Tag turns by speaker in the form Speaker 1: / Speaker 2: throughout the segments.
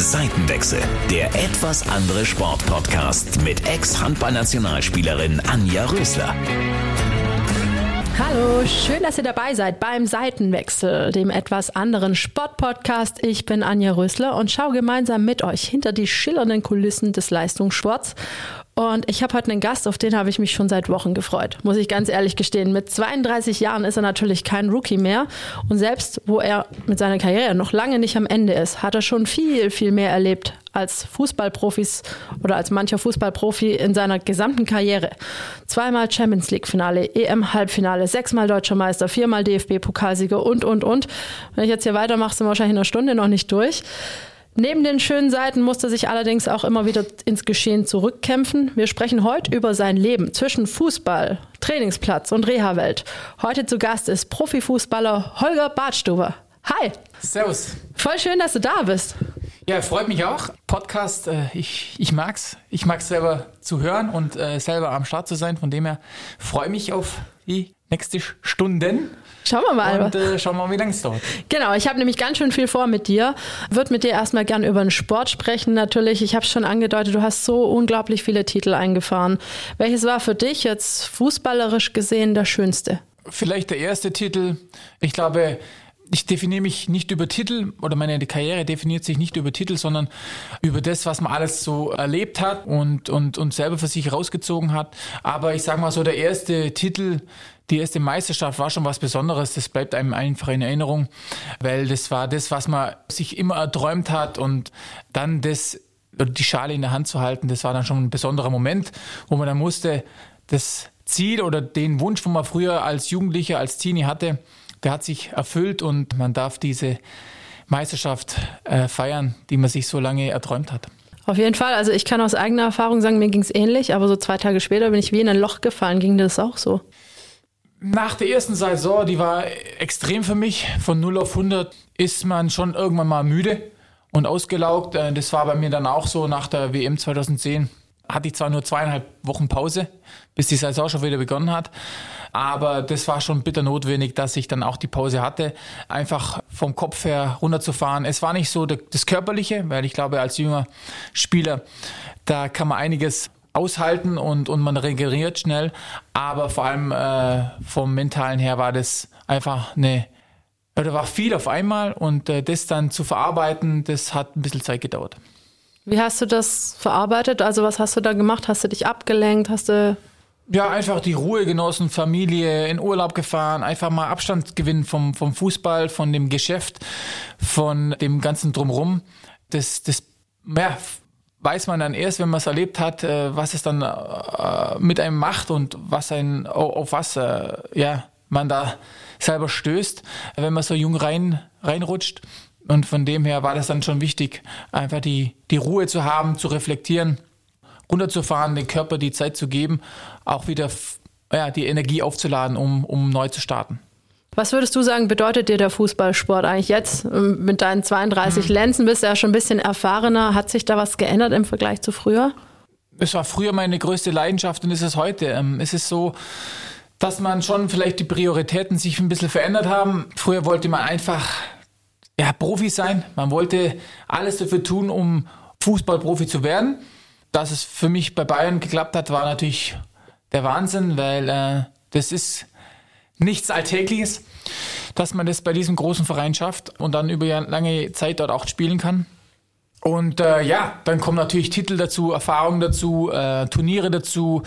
Speaker 1: Seitenwechsel, der etwas andere Sportpodcast mit Ex-Handballnationalspielerin Anja Rösler.
Speaker 2: Hallo, schön, dass ihr dabei seid beim Seitenwechsel, dem etwas anderen Sportpodcast. Ich bin Anja Rösler und schaue gemeinsam mit euch hinter die schillernden Kulissen des Leistungssports und ich habe heute einen Gast, auf den habe ich mich schon seit Wochen gefreut, muss ich ganz ehrlich gestehen. Mit 32 Jahren ist er natürlich kein Rookie mehr. Und selbst wo er mit seiner Karriere noch lange nicht am Ende ist, hat er schon viel, viel mehr erlebt als Fußballprofis oder als mancher Fußballprofi in seiner gesamten Karriere. Zweimal Champions League Finale, EM Halbfinale, sechsmal Deutscher Meister, viermal DFB Pokalsieger und, und, und. Wenn ich jetzt hier weitermache, sind wir wahrscheinlich in einer Stunde noch nicht durch. Neben den schönen Seiten musste sich allerdings auch immer wieder ins Geschehen zurückkämpfen. Wir sprechen heute über sein Leben zwischen Fußball, Trainingsplatz und Reha-Welt. Heute zu Gast ist Profifußballer Holger Bartstuber. Hi.
Speaker 3: Servus.
Speaker 2: Voll schön, dass du da bist.
Speaker 3: Ja, freut mich auch. Podcast, äh, ich, ich mag's. Ich mag's selber zu hören und äh, selber am Start zu sein. Von dem her freue mich auf die nächste Stunden.
Speaker 2: Schauen wir mal.
Speaker 3: Und äh, schauen wir mal, wie lange es dauert.
Speaker 2: Genau, ich habe nämlich ganz schön viel vor mit dir. Würde mit dir erstmal gern über den Sport sprechen. Natürlich, ich habe schon angedeutet, du hast so unglaublich viele Titel eingefahren. Welches war für dich jetzt fußballerisch gesehen der schönste?
Speaker 3: Vielleicht der erste Titel. Ich glaube, ich definiere mich nicht über Titel oder meine Karriere definiert sich nicht über Titel, sondern über das, was man alles so erlebt hat und, und, und selber für sich rausgezogen hat. Aber ich sage mal so, der erste Titel, die erste Meisterschaft war schon was Besonderes. Das bleibt einem einfach in Erinnerung, weil das war das, was man sich immer erträumt hat und dann das, die Schale in der Hand zu halten, das war dann schon ein besonderer Moment, wo man dann musste, das Ziel oder den Wunsch, wo man früher als Jugendlicher, als Teenie hatte, der hat sich erfüllt und man darf diese Meisterschaft äh, feiern, die man sich so lange erträumt hat.
Speaker 2: Auf jeden Fall. Also ich kann aus eigener Erfahrung sagen, mir ging es ähnlich, aber so zwei Tage später bin ich wie in ein Loch gefallen. Ging das auch so?
Speaker 3: Nach der ersten Saison, die war extrem für mich. Von 0 auf 100 ist man schon irgendwann mal müde und ausgelaugt. Äh, das war bei mir dann auch so nach der WM 2010 hatte ich zwar nur zweieinhalb Wochen Pause, bis die Saison schon wieder begonnen hat, aber das war schon bitter notwendig, dass ich dann auch die Pause hatte, einfach vom Kopf her runterzufahren. Es war nicht so das Körperliche, weil ich glaube, als junger Spieler, da kann man einiges aushalten und, und man regeneriert schnell, aber vor allem äh, vom mentalen her war das einfach eine da war viel auf einmal und äh, das dann zu verarbeiten, das hat ein bisschen Zeit gedauert.
Speaker 2: Wie hast du das verarbeitet? Also was hast du da gemacht? Hast du dich abgelenkt? Hast du
Speaker 3: ja, einfach die Ruhe genossen, Familie, in Urlaub gefahren, einfach mal Abstand gewinnen vom, vom Fußball, von dem Geschäft, von dem ganzen Drumrum. Das, das, ja, weiß man dann erst, wenn man es erlebt hat, äh, was es dann äh, mit einem macht und was ein, auf was, äh, ja, man da selber stößt, wenn man so jung rein, reinrutscht. Und von dem her war das dann schon wichtig, einfach die, die Ruhe zu haben, zu reflektieren, runterzufahren, den Körper die Zeit zu geben, auch wieder ja, die Energie aufzuladen, um, um neu zu starten.
Speaker 2: Was würdest du sagen, bedeutet dir der Fußballsport eigentlich jetzt? Ähm, mit deinen 32 hm. Lenzen bist du ja schon ein bisschen erfahrener. Hat sich da was geändert im Vergleich zu früher?
Speaker 3: Es war früher meine größte Leidenschaft und ist es heute. Ähm, es ist so, dass man schon vielleicht die Prioritäten sich ein bisschen verändert haben. Früher wollte man einfach ja, Profi sein. Man wollte alles dafür tun, um Fußballprofi zu werden. Dass es für mich bei Bayern geklappt hat, war natürlich der Wahnsinn, weil äh, das ist nichts Alltägliches, dass man das bei diesem großen Verein schafft und dann über lange Zeit dort auch spielen kann. Und äh, ja, dann kommen natürlich Titel dazu, Erfahrungen dazu, äh, Turniere dazu,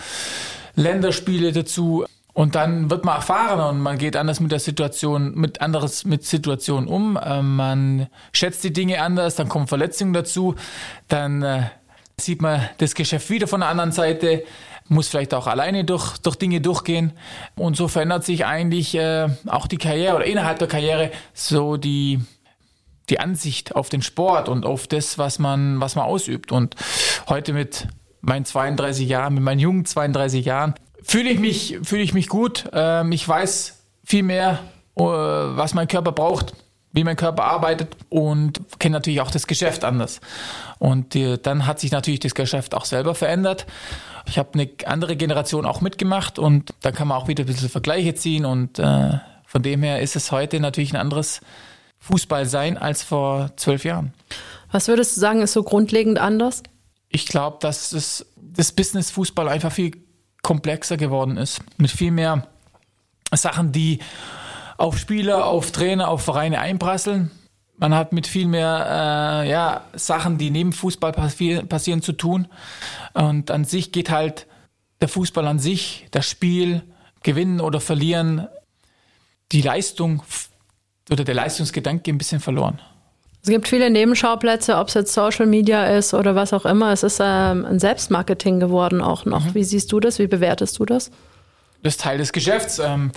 Speaker 3: Länderspiele dazu. Und dann wird man erfahrener und man geht anders mit der Situation, mit anderes mit Situationen um. Äh, man schätzt die Dinge anders, dann kommen Verletzungen dazu, dann äh, sieht man das Geschäft wieder von der anderen Seite, muss vielleicht auch alleine durch, durch Dinge durchgehen. Und so verändert sich eigentlich äh, auch die Karriere oder innerhalb der Karriere so die, die Ansicht auf den Sport und auf das, was man, was man ausübt. Und heute mit meinen 32 Jahren, mit meinen jungen 32 Jahren, fühle ich mich, fühle ich mich gut. Ähm, ich weiß viel mehr, äh, was mein Körper braucht, wie mein Körper arbeitet und kenne natürlich auch das Geschäft anders. Und äh, dann hat sich natürlich das Geschäft auch selber verändert. Ich habe eine andere Generation auch mitgemacht und da kann man auch wieder ein bisschen Vergleiche ziehen und äh, von dem her ist es heute natürlich ein anderes Fußball sein als vor zwölf Jahren.
Speaker 2: Was würdest du sagen, ist so grundlegend anders?
Speaker 3: Ich glaube, dass es, das Business Fußball einfach viel komplexer geworden ist. Mit viel mehr Sachen, die auf Spieler, auf Trainer, auf Vereine einprasseln. Man hat mit viel mehr äh, ja, Sachen, die neben Fußball passi passieren, zu tun. Und an sich geht halt der Fußball an sich, das Spiel, gewinnen oder verlieren, die Leistung oder der Leistungsgedanke ein bisschen verloren.
Speaker 2: Es gibt viele Nebenschauplätze, ob es jetzt Social Media ist oder was auch immer. Es ist ähm, ein Selbstmarketing geworden auch noch. Mhm. Wie siehst du das? Wie bewertest du das?
Speaker 3: Das ist Teil des Geschäfts. Ähm,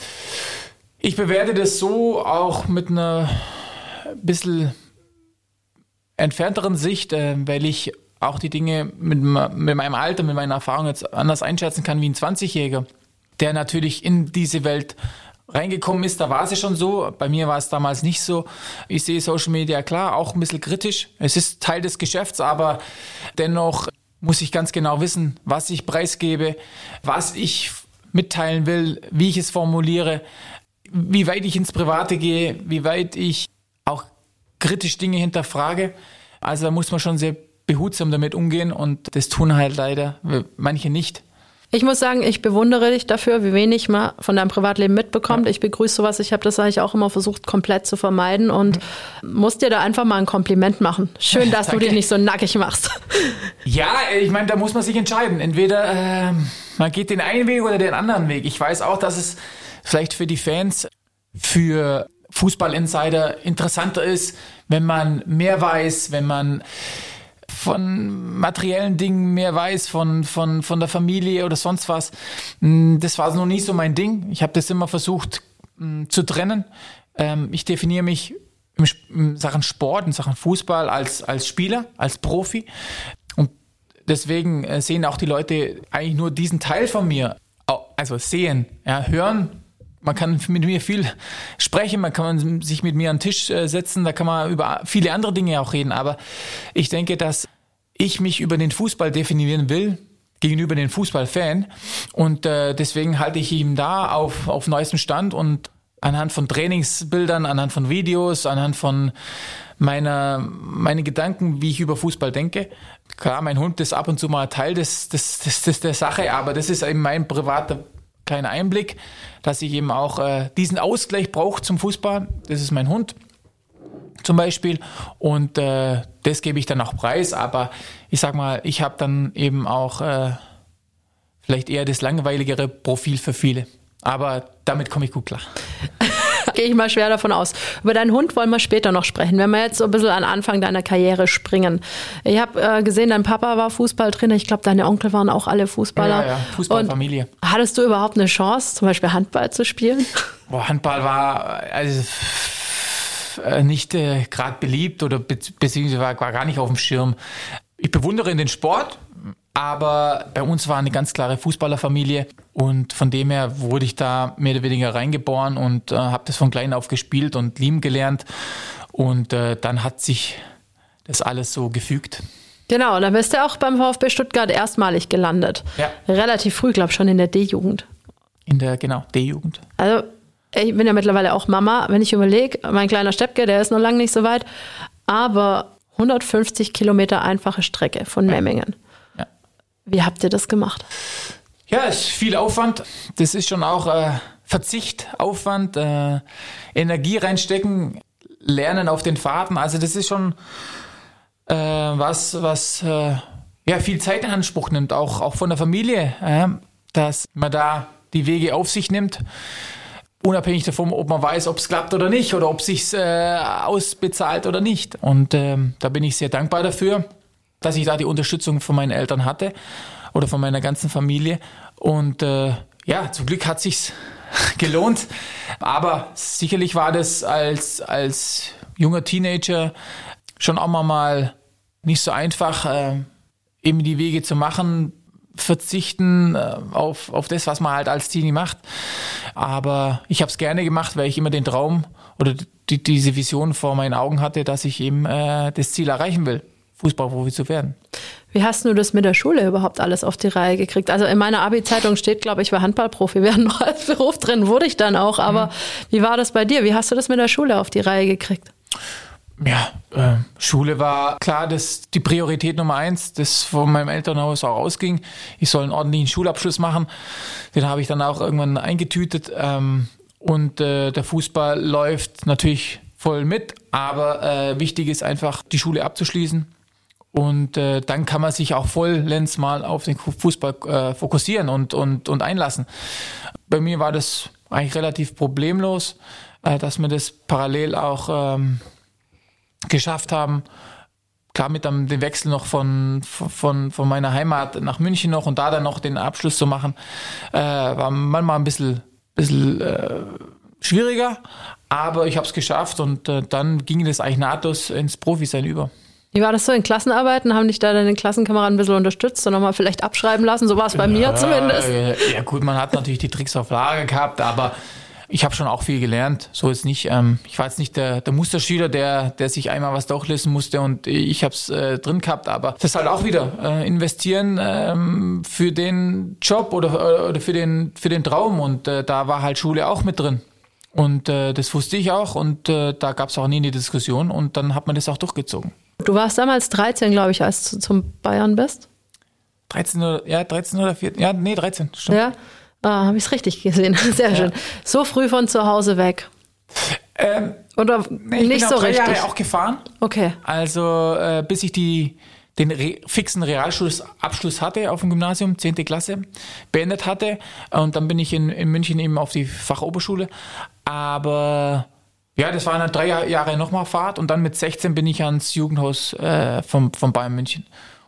Speaker 3: ich bewerte das so auch mit einer bisschen entfernteren Sicht, äh, weil ich auch die Dinge mit, mit meinem Alter, mit meiner Erfahrung jetzt anders einschätzen kann wie ein 20-Jähriger, der natürlich in diese Welt reingekommen ist, da war es schon so. Bei mir war es damals nicht so. Ich sehe Social Media klar, auch ein bisschen kritisch. Es ist Teil des Geschäfts, aber dennoch muss ich ganz genau wissen, was ich preisgebe, was ich mitteilen will, wie ich es formuliere, wie weit ich ins Private gehe, wie weit ich auch kritisch Dinge hinterfrage. Also da muss man schon sehr behutsam damit umgehen und das tun halt leider manche nicht.
Speaker 2: Ich muss sagen, ich bewundere dich dafür, wie wenig man von deinem Privatleben mitbekommt. Ja. Ich begrüße sowas. Ich habe das eigentlich auch immer versucht, komplett zu vermeiden und mhm. muss dir da einfach mal ein Kompliment machen. Schön, dass du dich nicht so nackig machst.
Speaker 3: Ja, ich meine, da muss man sich entscheiden. Entweder äh, man geht den einen Weg oder den anderen Weg. Ich weiß auch, dass es vielleicht für die Fans, für Fußball-Insider interessanter ist, wenn man mehr weiß, wenn man von materiellen Dingen mehr weiß, von, von, von der Familie oder sonst was. Hm, das war noch nie so mein Ding. Ich habe das immer versucht hm, zu trennen. Ähm, ich definiere mich in Sachen Sport, in Sachen Fußball als, als Spieler, als Profi. Und deswegen äh, sehen auch die Leute eigentlich nur diesen Teil von mir. Also sehen, ja, hören man kann mit mir viel sprechen, man kann sich mit mir an den Tisch äh, setzen, da kann man über viele andere Dinge auch reden. Aber ich denke, dass ich mich über den Fußball definieren will, gegenüber den Fußballfan. Und äh, deswegen halte ich ihm da auf, auf neuestem Stand und anhand von Trainingsbildern, anhand von Videos, anhand von meiner, meine Gedanken, wie ich über Fußball denke. Klar, mein Hund ist ab und zu mal Teil des, des, des, des der Sache, aber das ist eben mein privater kleiner Einblick, dass ich eben auch äh, diesen Ausgleich brauche zum Fußball. Das ist mein Hund zum Beispiel. Und äh, das gebe ich dann auch preis. Aber ich sag mal, ich habe dann eben auch äh, vielleicht eher das langweiligere Profil für viele. Aber damit komme ich gut klar.
Speaker 2: Gehe ich mal schwer davon aus. Über deinen Hund wollen wir später noch sprechen. Wenn wir jetzt so ein bisschen an Anfang deiner Karriere springen. Ich habe äh, gesehen, dein Papa war Fußballtrainer. Ich glaube, deine Onkel waren auch alle Fußballer.
Speaker 3: Ja, ja, Fußballfamilie.
Speaker 2: Und hattest du überhaupt eine Chance, zum Beispiel Handball zu spielen?
Speaker 3: Boah, Handball war also äh, nicht äh, gerade beliebt oder be beziehungsweise war, war gar nicht auf dem Schirm. Ich bewundere den Sport, aber bei uns war eine ganz klare Fußballerfamilie und von dem her wurde ich da mehr oder weniger reingeboren und äh, habe das von klein auf gespielt und lieben gelernt. Und äh, dann hat sich das alles so gefügt.
Speaker 2: Genau, dann bist du auch beim VfB Stuttgart erstmalig gelandet. Ja. Relativ früh, glaube ich, schon in der D-Jugend.
Speaker 3: In der, genau, D-Jugend.
Speaker 2: Also ich bin ja mittlerweile auch Mama, wenn ich überlege, mein kleiner Steppke, der ist noch lange nicht so weit, aber 150 Kilometer einfache Strecke von Memmingen. Wie habt ihr das gemacht?
Speaker 3: Ja, es ist viel Aufwand. Das ist schon auch äh, Verzicht, Aufwand, äh, Energie reinstecken, Lernen auf den Fahrten. Also das ist schon äh, was, was äh, ja viel Zeit in Anspruch nimmt, auch, auch von der Familie, dass man da die Wege auf sich nimmt unabhängig davon, ob man weiß, ob es klappt oder nicht oder ob es sich äh, ausbezahlt oder nicht. Und ähm, da bin ich sehr dankbar dafür, dass ich da die Unterstützung von meinen Eltern hatte oder von meiner ganzen Familie. Und äh, ja, zum Glück hat sich's gelohnt. Aber sicherlich war das als, als junger Teenager schon auch mal nicht so einfach, äh, eben die Wege zu machen, verzichten äh, auf, auf das, was man halt als Teenie macht. Aber ich habe es gerne gemacht, weil ich immer den Traum oder die, diese Vision vor meinen Augen hatte, dass ich eben äh, das Ziel erreichen will, Fußballprofi zu werden.
Speaker 2: Wie hast du das mit der Schule überhaupt alles auf die Reihe gekriegt? Also in meiner Abi-Zeitung steht, glaube ich, war Handballprofi werden noch als Beruf drin, wurde ich dann auch. Aber mhm. wie war das bei dir? Wie hast du das mit der Schule auf die Reihe gekriegt?
Speaker 3: Ja, äh, Schule war klar, dass die Priorität Nummer eins, das von meinem Elternhaus auch ausging. Ich soll einen ordentlichen Schulabschluss machen. Den habe ich dann auch irgendwann eingetütet. Ähm, und äh, der Fußball läuft natürlich voll mit, aber äh, wichtig ist einfach, die Schule abzuschließen. Und äh, dann kann man sich auch vollends mal auf den Fußball äh, fokussieren und, und, und einlassen. Bei mir war das eigentlich relativ problemlos, äh, dass wir das parallel auch ähm, geschafft haben. Klar, mit dem, dem Wechsel noch von, von, von meiner Heimat nach München noch und da dann noch den Abschluss zu machen, äh, war manchmal ein bisschen, bisschen äh, schwieriger, aber ich habe es geschafft und äh, dann ging das eigentlich nahtlos ins Profisein über.
Speaker 2: Wie war das so in Klassenarbeiten? Haben dich da deine Klassenkameraden ein bisschen unterstützt und nochmal vielleicht abschreiben lassen? So war es bei ja, mir zumindest.
Speaker 3: Ja, gut, man hat natürlich die Tricks auf Lager gehabt, aber ich habe schon auch viel gelernt. So ist nicht. Ähm, ich war jetzt nicht der, der Musterschüler, der, der sich einmal was durchlesen musste und ich habe es äh, drin gehabt. Aber das halt auch wieder äh, investieren ähm, für den Job oder, oder für, den, für den Traum. Und äh, da war halt Schule auch mit drin. Und äh, das wusste ich auch und äh, da gab es auch nie eine Diskussion und dann hat man das auch durchgezogen.
Speaker 2: Du warst damals 13, glaube ich, als du zum Bayern bist.
Speaker 3: 13 oder, ja, 13 oder 14, ja, nee, 13,
Speaker 2: stimmt. Ja, ah, habe ich es richtig gesehen. Sehr ja. schön. So früh von zu Hause weg.
Speaker 3: Ähm, oder nee, ich nicht bin so drei richtig? Jahre auch gefahren.
Speaker 2: Okay.
Speaker 3: Also äh, bis ich die den re fixen Realschulabschluss hatte auf dem Gymnasium, 10. Klasse, beendet hatte. Und dann bin ich in, in München eben auf die Fachoberschule. Aber ja, das waren dann drei Jahre nochmal Fahrt und dann mit 16 bin ich ans Jugendhaus äh, vom, vom Bayern München.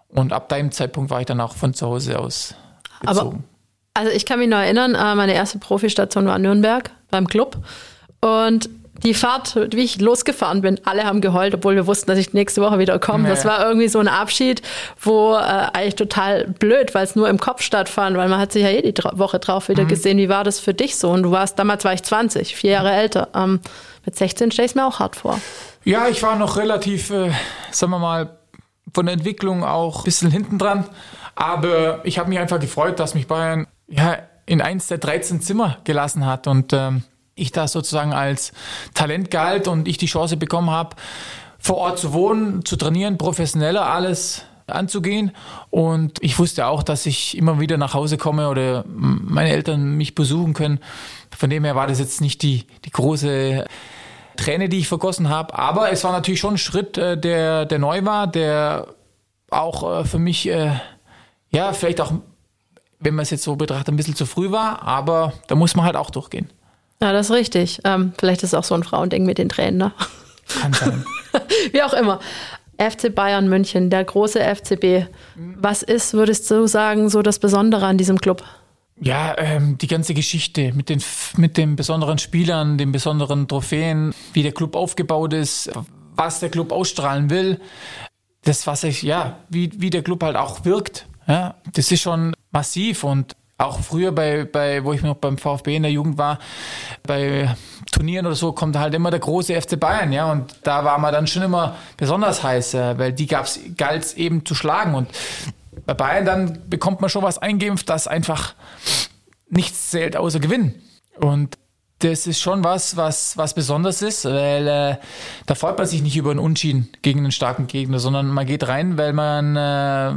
Speaker 3: Und ab dem Zeitpunkt war ich dann auch von zu Hause aus
Speaker 2: bezogen. Aber, also ich kann mich noch erinnern, äh, meine erste Profistation war Nürnberg beim Club. Und die Fahrt, wie ich losgefahren bin, alle haben geheult, obwohl wir wussten, dass ich nächste Woche wieder komme. Nee. Das war irgendwie so ein Abschied, wo äh, eigentlich total blöd, weil es nur im Kopf stattfand, weil man hat sich ja jede Woche drauf wieder mhm. gesehen. Wie war das für dich so? Und du warst, damals war ich 20, vier Jahre älter. Ähm, mit 16 stelle ich es mir auch hart vor.
Speaker 3: Ja, ich war noch relativ, äh, sagen wir mal, von der Entwicklung auch ein bisschen hinten dran. Aber ich habe mich einfach gefreut, dass mich Bayern ja, in eins der 13 Zimmer gelassen hat. Und ähm, ich da sozusagen als Talent galt und ich die Chance bekommen habe, vor Ort zu wohnen, zu trainieren, professioneller alles anzugehen. Und ich wusste auch, dass ich immer wieder nach Hause komme oder meine Eltern mich besuchen können. Von dem her war das jetzt nicht die, die große Träne, die ich vergossen habe. Aber es war natürlich schon ein Schritt, äh, der, der neu war, der auch äh, für mich, äh, ja, vielleicht auch, wenn man es jetzt so betrachtet, ein bisschen zu früh war. Aber da muss man halt auch durchgehen.
Speaker 2: Ja, das ist richtig. Ähm, vielleicht ist es auch so ein Frauending mit den Tränen, ne?
Speaker 3: Kann sein.
Speaker 2: Wie auch immer. FC Bayern München, der große FCB. Was ist, würdest du sagen, so das Besondere an diesem Club?
Speaker 3: Ja, ähm, die ganze Geschichte mit den, mit den besonderen Spielern, den besonderen Trophäen, wie der Club aufgebaut ist, was der Club ausstrahlen will. Das, was ich, ja, wie, wie der Club halt auch wirkt. Ja, das ist schon massiv und auch früher bei, bei, wo ich noch beim VfB in der Jugend war, bei Turnieren oder so, kommt halt immer der große FC Bayern, ja. Und da war man dann schon immer besonders heiß, weil die gab's, galt's eben zu schlagen. Und bei Bayern dann bekommt man schon was eingeimpft, dass einfach nichts zählt außer Gewinn. Und das ist schon was, was, was besonders ist, weil äh, da freut man sich nicht über einen Unschieden gegen einen starken Gegner, sondern man geht rein, weil man äh,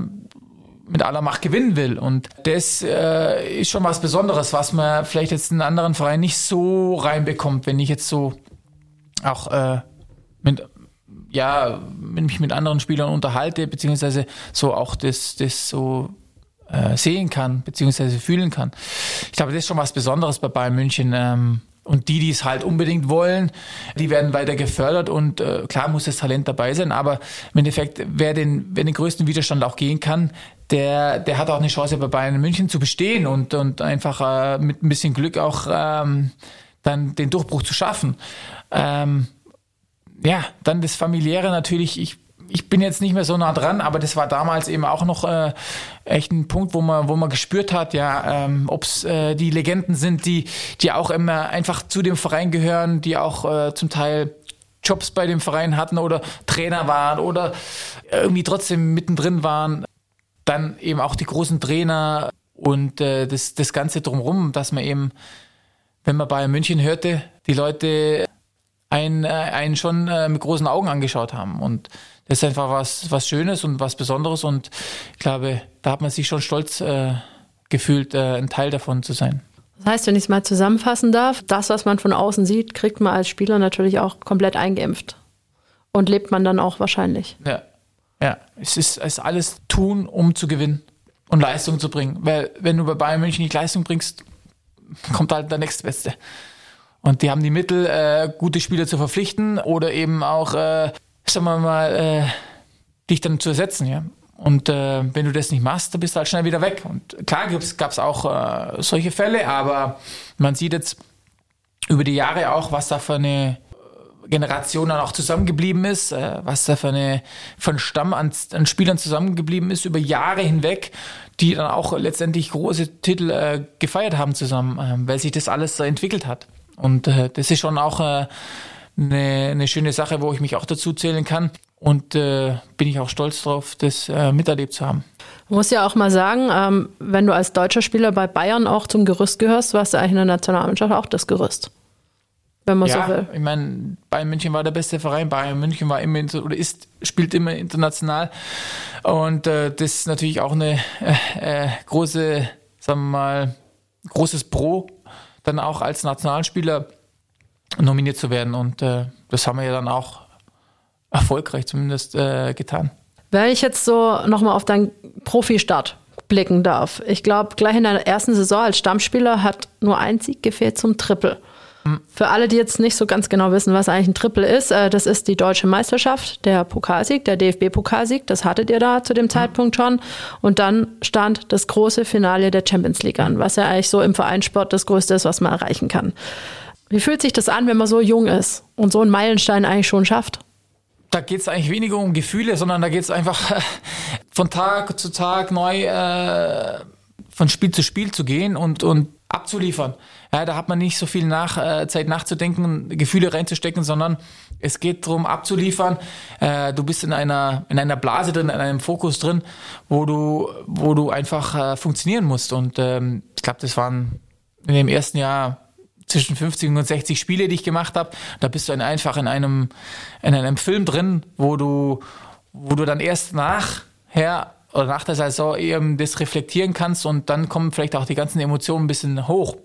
Speaker 3: mit aller Macht gewinnen will. Und das äh, ist schon was Besonderes, was man vielleicht jetzt in anderen Vereinen nicht so reinbekommt, wenn ich jetzt so auch äh, mit ja, wenn mich mit anderen Spielern unterhalte, beziehungsweise so auch das, das so äh, sehen kann, beziehungsweise fühlen kann. Ich glaube, das ist schon was Besonderes bei Bayern München. Ähm, und die, die es halt unbedingt wollen, die werden weiter gefördert und äh, klar muss das Talent dabei sein, aber im Endeffekt, wer den, wer den größten Widerstand auch gehen kann, der, der hat auch eine Chance bei Bayern München zu bestehen und, und einfach äh, mit ein bisschen Glück auch ähm, dann den Durchbruch zu schaffen. Ähm, ja, dann das Familiäre natürlich, ich ich bin jetzt nicht mehr so nah dran, aber das war damals eben auch noch äh, echt ein Punkt, wo man, wo man gespürt hat, ja, ähm, ob es äh, die Legenden sind, die, die auch immer einfach zu dem Verein gehören, die auch äh, zum Teil Jobs bei dem Verein hatten oder Trainer waren oder irgendwie trotzdem mittendrin waren. Dann eben auch die großen Trainer und äh, das, das Ganze drumherum, dass man eben, wenn man Bayern München hörte, die Leute einen, äh, einen schon äh, mit großen Augen angeschaut haben. Und das ist einfach was, was Schönes und was Besonderes. Und ich glaube, da hat man sich schon stolz äh, gefühlt, äh, ein Teil davon zu sein.
Speaker 2: Das heißt, wenn ich es mal zusammenfassen darf, das, was man von außen sieht, kriegt man als Spieler natürlich auch komplett eingeimpft. Und lebt man dann auch wahrscheinlich.
Speaker 3: Ja, ja. Es ist, es ist alles tun, um zu gewinnen und Leistung zu bringen. Weil wenn du bei Bayern München nicht Leistung bringst, kommt halt der nächstbeste. Und die haben die Mittel, äh, gute Spieler zu verpflichten oder eben auch, äh, sagen wir mal, äh, dich dann zu ersetzen, ja. Und äh, wenn du das nicht machst, dann bist du halt schnell wieder weg. Und klar gab es auch äh, solche Fälle, aber man sieht jetzt über die Jahre auch, was da für eine Generation dann auch zusammengeblieben ist, äh, was da für eine von Stamm an, an, Spielern zusammengeblieben ist über Jahre hinweg, die dann auch letztendlich große Titel äh, gefeiert haben zusammen, äh, weil sich das alles so entwickelt hat. Und äh, das ist schon auch äh, eine, eine schöne Sache, wo ich mich auch dazu zählen kann. Und äh, bin ich auch stolz drauf, das äh, miterlebt zu haben.
Speaker 2: Man muss ja auch mal sagen, ähm, wenn du als deutscher Spieler bei Bayern auch zum Gerüst gehörst, warst du eigentlich in der Nationalmannschaft auch das Gerüst.
Speaker 3: Wenn man ja, so will. Ich meine, Bayern München war der beste Verein. Bayern München war immer oder ist, spielt immer international. Und äh, das ist natürlich auch eine äh, äh große, sagen wir mal, großes Pro, dann auch als Nationalspieler nominiert zu werden. Und äh, das haben wir ja dann auch erfolgreich zumindest äh, getan.
Speaker 2: Wenn ich jetzt so nochmal auf deinen Profi-Start blicken darf. Ich glaube, gleich in der ersten Saison als Stammspieler hat nur ein Sieg gefehlt zum Triple. Hm. Für alle, die jetzt nicht so ganz genau wissen, was eigentlich ein Triple ist, äh, das ist die deutsche Meisterschaft, der Pokalsieg, der DFB-Pokalsieg, das hattet ihr da zu dem hm. Zeitpunkt schon. Und dann stand das große Finale der Champions League an, was ja eigentlich so im Vereinssport das Größte ist, was man erreichen kann. Wie fühlt sich das an, wenn man so jung ist und so einen Meilenstein eigentlich schon schafft?
Speaker 3: Da geht es eigentlich weniger um Gefühle, sondern da geht es einfach von Tag zu Tag neu äh, von Spiel zu Spiel zu gehen und, und abzuliefern. Ja, da hat man nicht so viel nach, äh, Zeit nachzudenken, Gefühle reinzustecken, sondern es geht darum, abzuliefern. Äh, du bist in einer, in einer Blase drin, in einem Fokus drin, wo du, wo du einfach äh, funktionieren musst. Und ähm, ich glaube, das waren in dem ersten Jahr zwischen 50 und 60 Spiele, die ich gemacht habe. Da bist du einfach in einem, in einem Film drin, wo du, wo du dann erst nachher oder nach der Saison eben das reflektieren kannst und dann kommen vielleicht auch die ganzen Emotionen ein bisschen hoch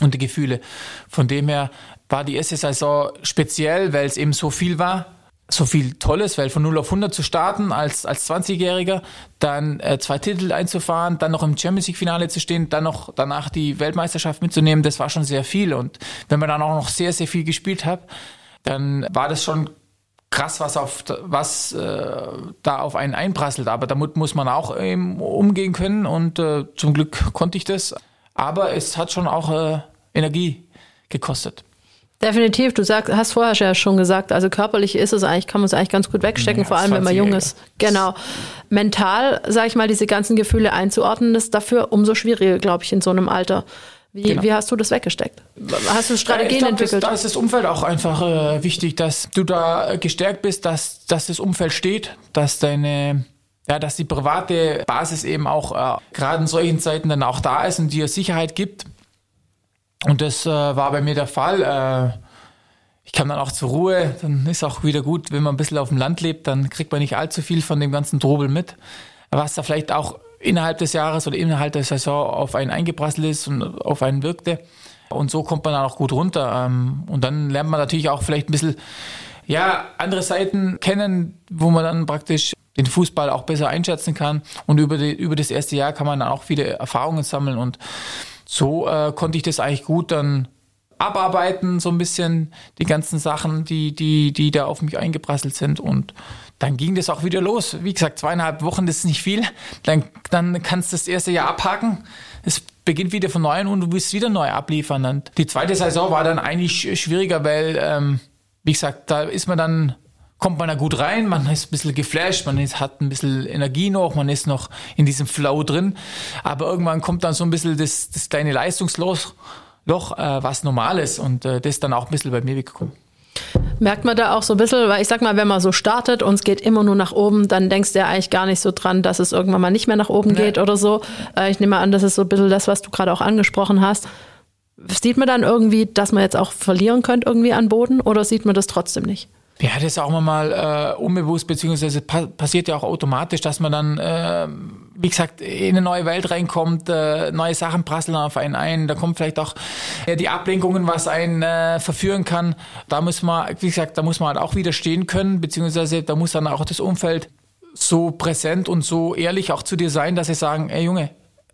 Speaker 3: und die Gefühle. Von dem her war die erste Saison speziell, weil es eben so viel war, so viel Tolles, weil von 0 auf 100 zu starten als, als 20-Jähriger, dann äh, zwei Titel einzufahren, dann noch im Champions League-Finale zu stehen, dann noch danach die Weltmeisterschaft mitzunehmen, das war schon sehr viel. Und wenn man dann auch noch sehr, sehr viel gespielt hat, dann war das schon krass, was auf was äh, da auf einen einprasselt. Aber damit muss man auch eben umgehen können und äh, zum Glück konnte ich das. Aber es hat schon auch äh, Energie gekostet.
Speaker 2: Definitiv, du sagst, hast vorher ja schon gesagt, also körperlich ist es eigentlich, kann man es eigentlich ganz gut wegstecken, ja, vor allem wenn man jung ist. Genau. Mental, sag ich mal, diese ganzen Gefühle einzuordnen, ist dafür umso schwieriger, glaube ich, in so einem Alter. Wie, genau. wie hast du das weggesteckt? Hast du Strategien glaub, entwickelt?
Speaker 3: Das, da ist das Umfeld auch einfach äh, wichtig, dass du da gestärkt bist, dass, dass das Umfeld steht, dass deine ja, dass die private Basis eben auch äh, gerade in solchen Zeiten dann auch da ist und dir Sicherheit gibt. Und das äh, war bei mir der Fall. Äh, ich kam dann auch zur Ruhe. Dann ist auch wieder gut, wenn man ein bisschen auf dem Land lebt, dann kriegt man nicht allzu viel von dem ganzen Trubel mit. Was da vielleicht auch innerhalb des Jahres oder innerhalb der Saison auf einen eingeprasselt ist und auf einen wirkte. Und so kommt man dann auch gut runter. Ähm, und dann lernt man natürlich auch vielleicht ein bisschen, ja, andere Seiten kennen, wo man dann praktisch den Fußball auch besser einschätzen kann. Und über, die, über das erste Jahr kann man dann auch viele Erfahrungen sammeln. Und so äh, konnte ich das eigentlich gut dann abarbeiten, so ein bisschen die ganzen Sachen, die, die, die da auf mich eingeprasselt sind. Und dann ging das auch wieder los. Wie gesagt, zweieinhalb Wochen, das ist nicht viel. Dann, dann kannst du das erste Jahr abhaken. Es beginnt wieder von neuem und du willst wieder neu abliefern. Und die zweite Saison war dann eigentlich schwieriger, weil, ähm, wie gesagt, da ist man dann kommt man da gut rein, man ist ein bisschen geflasht, man ist, hat ein bisschen Energie noch, man ist noch in diesem Flow drin. Aber irgendwann kommt dann so ein bisschen das, das kleine Leistungsloch, Loch, äh, was normal ist. Und äh, das ist dann auch ein bisschen bei mir weggekommen.
Speaker 2: Merkt man da auch so ein bisschen, weil ich sag mal, wenn man so startet und es geht immer nur nach oben, dann denkst du ja eigentlich gar nicht so dran, dass es irgendwann mal nicht mehr nach oben nee. geht oder so. Äh, ich nehme an, das ist so ein bisschen das, was du gerade auch angesprochen hast. Sieht man dann irgendwie, dass man jetzt auch verlieren könnte irgendwie an Boden oder sieht man das trotzdem nicht?
Speaker 3: Ja, das ist auch mal äh, unbewusst, beziehungsweise pa passiert ja auch automatisch, dass man dann, äh, wie gesagt, in eine neue Welt reinkommt, äh, neue Sachen prasseln auf einen ein, da kommt vielleicht auch ja, die Ablenkungen, was einen äh, verführen kann. Da muss man, wie gesagt, da muss man halt auch widerstehen können, beziehungsweise da muss dann auch das Umfeld so präsent und so ehrlich auch zu dir sein, dass sie sagen, ey Junge,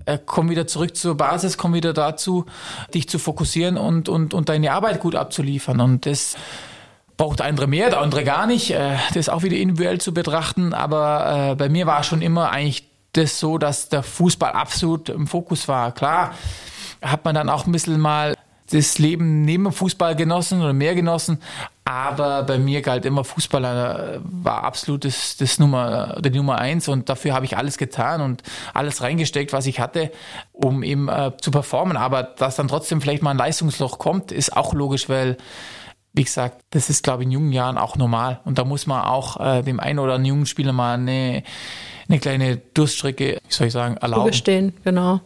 Speaker 3: äh, komm wieder zurück zur Basis, komm wieder dazu, dich zu fokussieren und, und, und deine Arbeit gut abzuliefern. Und das braucht der andere mehr, der andere gar nicht. Äh, das ist auch wieder individuell zu betrachten. Aber äh, bei mir war schon immer eigentlich das so, dass der Fußball absolut im Fokus war. Klar hat man dann auch ein bisschen mal das Leben neben dem Fußball genossen oder mehr genossen. Aber bei mir galt immer Fußballer äh, war absolut das, das Nummer, die Nummer eins und dafür habe ich alles getan und alles reingesteckt, was ich hatte, um eben äh, zu performen. Aber dass dann trotzdem vielleicht mal ein Leistungsloch kommt, ist auch logisch, weil wie gesagt, das ist, glaube ich, in jungen Jahren auch normal. Und da muss man auch äh, dem einen oder anderen jungen Spieler mal eine, eine kleine Durststrecke, wie soll ich sagen, erlauben.
Speaker 2: Bestehen, genau.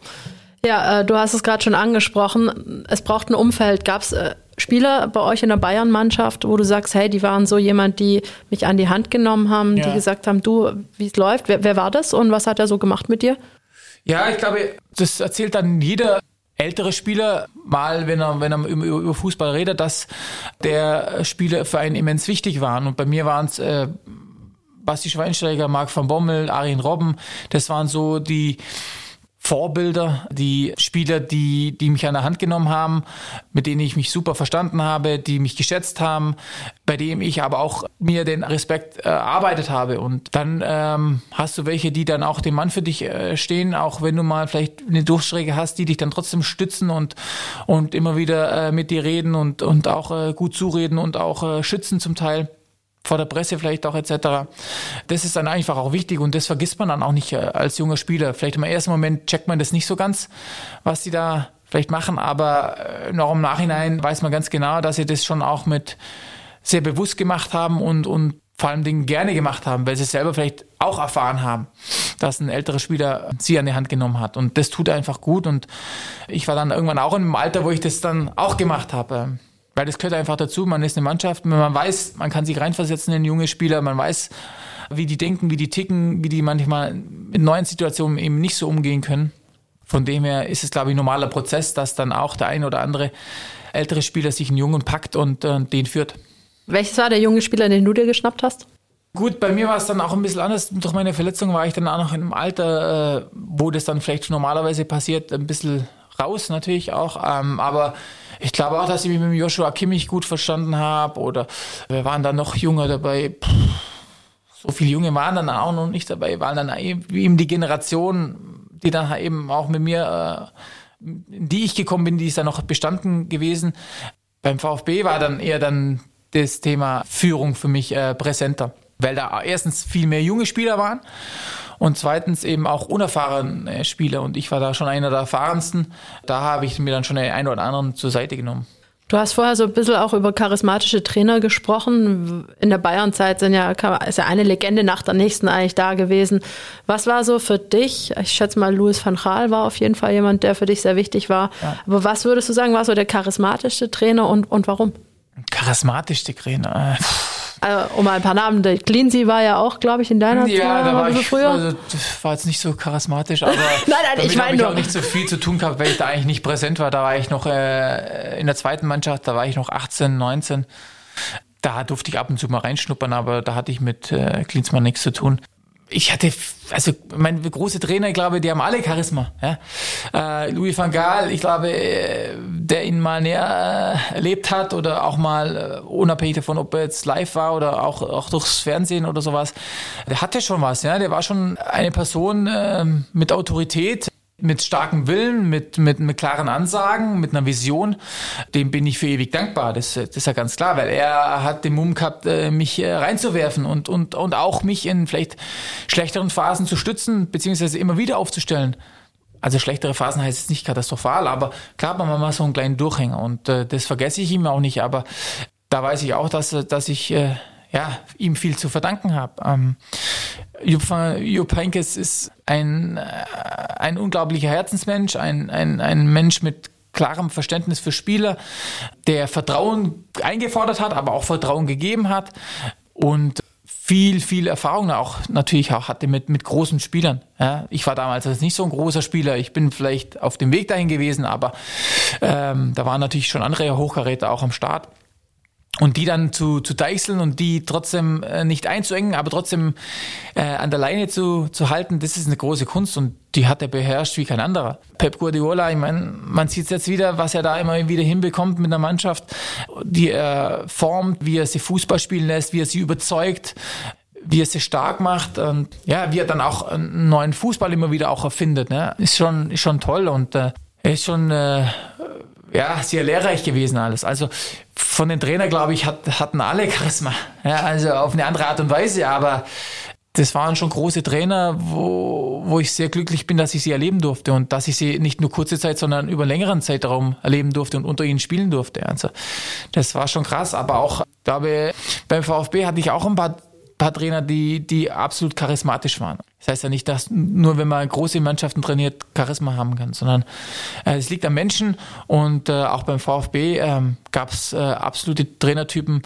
Speaker 2: Ja, äh, du hast es gerade schon angesprochen. Es braucht ein Umfeld. Gab es äh, Spieler bei euch in der Bayern-Mannschaft, wo du sagst, hey, die waren so jemand, die mich an die Hand genommen haben, ja. die gesagt haben, du, wie es läuft? Wer, wer war das und was hat er so gemacht mit dir?
Speaker 3: Ja, ich glaube, das erzählt dann jeder ältere Spieler mal, wenn er, wenn er über Fußball redet, dass der Spieler für einen immens wichtig waren. Und bei mir waren es äh, Basti Schweinsteiger, Marc van Bommel, Arjen Robben. Das waren so die Vorbilder, die Spieler, die, die mich an der Hand genommen haben, mit denen ich mich super verstanden habe, die mich geschätzt haben, bei dem ich aber auch mir den Respekt erarbeitet habe. Und dann ähm, hast du welche, die dann auch dem Mann für dich äh, stehen, auch wenn du mal vielleicht eine Durchstrecke hast, die dich dann trotzdem stützen und, und immer wieder äh, mit dir reden und, und auch äh, gut zureden und auch äh, schützen zum Teil vor der Presse vielleicht auch etc. Das ist dann einfach auch wichtig und das vergisst man dann auch nicht äh, als junger Spieler. Vielleicht im ersten Moment checkt man das nicht so ganz, was sie da vielleicht machen, aber äh, noch im Nachhinein weiß man ganz genau, dass sie das schon auch mit sehr bewusst gemacht haben und, und vor allem Dingen gerne gemacht haben, weil sie selber vielleicht auch erfahren haben, dass ein älterer Spieler sie an die Hand genommen hat. Und das tut einfach gut. Und ich war dann irgendwann auch in einem Alter, wo ich das dann auch gemacht habe. Weil das gehört einfach dazu, man ist eine Mannschaft, man weiß, man kann sich reinversetzen in junge Spieler, man weiß, wie die denken, wie die ticken, wie die manchmal mit neuen Situationen eben nicht so umgehen können. Von dem her ist es, glaube ich, ein normaler Prozess, dass dann auch der ein oder andere ältere Spieler sich einen Jungen packt und äh, den führt.
Speaker 2: Welches war der junge Spieler, den du dir geschnappt hast?
Speaker 3: Gut, bei mir war es dann auch ein bisschen anders. Durch meine Verletzung war ich dann auch noch in einem Alter, äh, wo das dann vielleicht normalerweise passiert, ein bisschen raus natürlich auch. Ähm, aber ich glaube auch, dass ich mich mit Joshua Kimmich gut verstanden habe. Oder wir waren dann noch jünger dabei. So viele Junge waren dann auch noch nicht dabei, waren dann eben die Generation, die dann eben auch mit mir, äh, die ich gekommen bin, die ist dann noch bestanden gewesen. Beim VfB war dann eher dann das Thema Führung für mich äh, präsenter, weil da erstens viel mehr junge Spieler waren und zweitens eben auch unerfahrene Spieler. Und ich war da schon einer der erfahrensten. Da habe ich mir dann schon den einen oder anderen zur Seite genommen.
Speaker 2: Du hast vorher so ein bisschen auch über charismatische Trainer gesprochen. In der Bayern-Zeit sind ja, ist ja eine Legende nach der nächsten eigentlich da gewesen. Was war so für dich? Ich schätze mal, Louis van Gaal war auf jeden Fall jemand, der für dich sehr wichtig war. Ja. Aber was würdest du sagen, war so der charismatischste Trainer und, und warum?
Speaker 3: Charismatischste Trainer.
Speaker 2: Also, um ein paar Namen, der Cleansy war ja auch, glaube ich, in deiner
Speaker 3: ja, Zeit. Ja, da war ich früher. Also, das war jetzt nicht so charismatisch, aber nein, nein, ich meine ich auch nicht so viel zu tun gehabt, weil ich da eigentlich nicht präsent war. Da war ich noch äh, in der zweiten Mannschaft, da war ich noch 18, 19. Da durfte ich ab und zu mal reinschnuppern, aber da hatte ich mit äh, Klinsmann nichts zu tun ich hatte, also meine große Trainer, ich glaube, die haben alle Charisma. Ja? Äh, Louis van Gaal, ich glaube, äh, der ihn mal näher äh, erlebt hat oder auch mal äh, unabhängig davon, ob er jetzt live war oder auch, auch durchs Fernsehen oder sowas, der hatte schon was. Ja? Der war schon eine Person äh, mit Autorität mit starkem Willen, mit, mit, mit klaren Ansagen, mit einer Vision, dem bin ich für ewig dankbar. Das, das ist ja ganz klar, weil er hat den Mumm gehabt, äh, mich äh, reinzuwerfen und, und, und auch mich in vielleicht schlechteren Phasen zu stützen, beziehungsweise immer wieder aufzustellen. Also schlechtere Phasen heißt es nicht katastrophal, aber klar hat man mal so einen kleinen Durchhänger und äh, das vergesse ich ihm auch nicht, aber da weiß ich auch, dass, dass ich äh, ja, ihm viel zu verdanken habe. Ähm, Jupp Heynckes ist ein, äh, ein unglaublicher Herzensmensch, ein, ein, ein Mensch mit klarem Verständnis für Spieler, der Vertrauen eingefordert hat, aber auch Vertrauen gegeben hat und viel, viel Erfahrung auch natürlich auch hatte mit, mit großen Spielern. Ja, ich war damals also nicht so ein großer Spieler. Ich bin vielleicht auf dem Weg dahin gewesen, aber ähm, da waren natürlich schon andere Hochkaräter auch am Start. Und die dann zu, zu deichseln und die trotzdem äh, nicht einzuengen, aber trotzdem äh, an der Leine zu, zu halten, das ist eine große Kunst und die hat er beherrscht wie kein anderer. Pep Guardiola, ich meine, man sieht jetzt wieder, was er da immer wieder hinbekommt mit einer Mannschaft, die er formt, wie er sie Fußball spielen lässt, wie er sie überzeugt wie er sie stark macht und ja, wie er dann auch einen neuen Fußball immer wieder auch erfindet, ne? ist schon ist schon toll und äh, ist schon äh, ja sehr lehrreich gewesen alles. Also von den Trainern, glaube ich, hat, hatten alle Charisma. Ja, also auf eine andere Art und Weise, aber das waren schon große Trainer, wo, wo ich sehr glücklich bin, dass ich sie erleben durfte und dass ich sie nicht nur kurze Zeit, sondern über längeren Zeitraum erleben durfte und unter ihnen spielen durfte. Also das war schon krass, aber auch, glaube beim VfB hatte ich auch ein paar paar Trainer, die, die absolut charismatisch waren. Das heißt ja nicht, dass nur wenn man große Mannschaften trainiert, Charisma haben kann, sondern äh, es liegt am Menschen und äh, auch beim VfB äh, gab es absolute Trainertypen,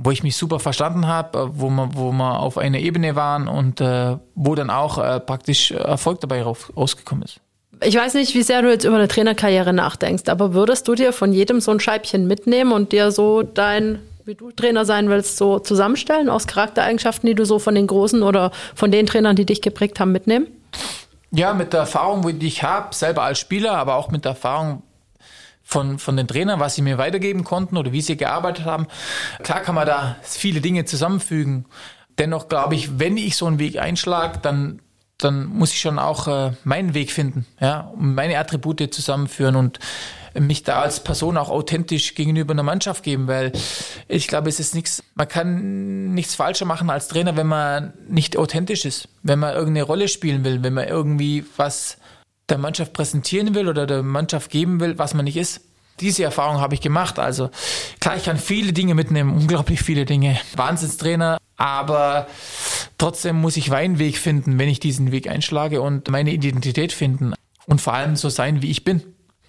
Speaker 3: wo ich mich super verstanden habe, äh, wo wir, wo wir auf einer Ebene waren und äh, wo dann auch praktisch Erfolg dabei raus, rausgekommen ist.
Speaker 2: Ich weiß nicht, wie sehr du jetzt über eine Trainerkarriere nachdenkst, aber würdest du dir von jedem so ein Scheibchen mitnehmen und dir so dein wie du Trainer sein willst, so zusammenstellen aus Charaktereigenschaften, die du so von den Großen oder von den Trainern, die dich geprägt haben, mitnehmen?
Speaker 3: Ja, mit der Erfahrung, die ich habe, selber als Spieler, aber auch mit der Erfahrung von, von den Trainern, was sie mir weitergeben konnten oder wie sie gearbeitet haben. Klar kann man da viele Dinge zusammenfügen. Dennoch glaube ich, wenn ich so einen Weg einschlage, dann dann muss ich schon auch äh, meinen Weg finden, ja, meine Attribute zusammenführen und mich da als Person auch authentisch gegenüber einer Mannschaft geben, weil ich glaube, es ist nichts, man kann nichts falscher machen als Trainer, wenn man nicht authentisch ist, wenn man irgendeine Rolle spielen will, wenn man irgendwie was der Mannschaft präsentieren will oder der Mannschaft geben will, was man nicht ist. Diese Erfahrung habe ich gemacht. Also klar, ich kann viele Dinge mitnehmen, unglaublich viele Dinge. Wahnsinnstrainer, aber trotzdem muss ich meinen Weg finden, wenn ich diesen Weg einschlage und meine Identität finden und vor allem so sein, wie ich bin.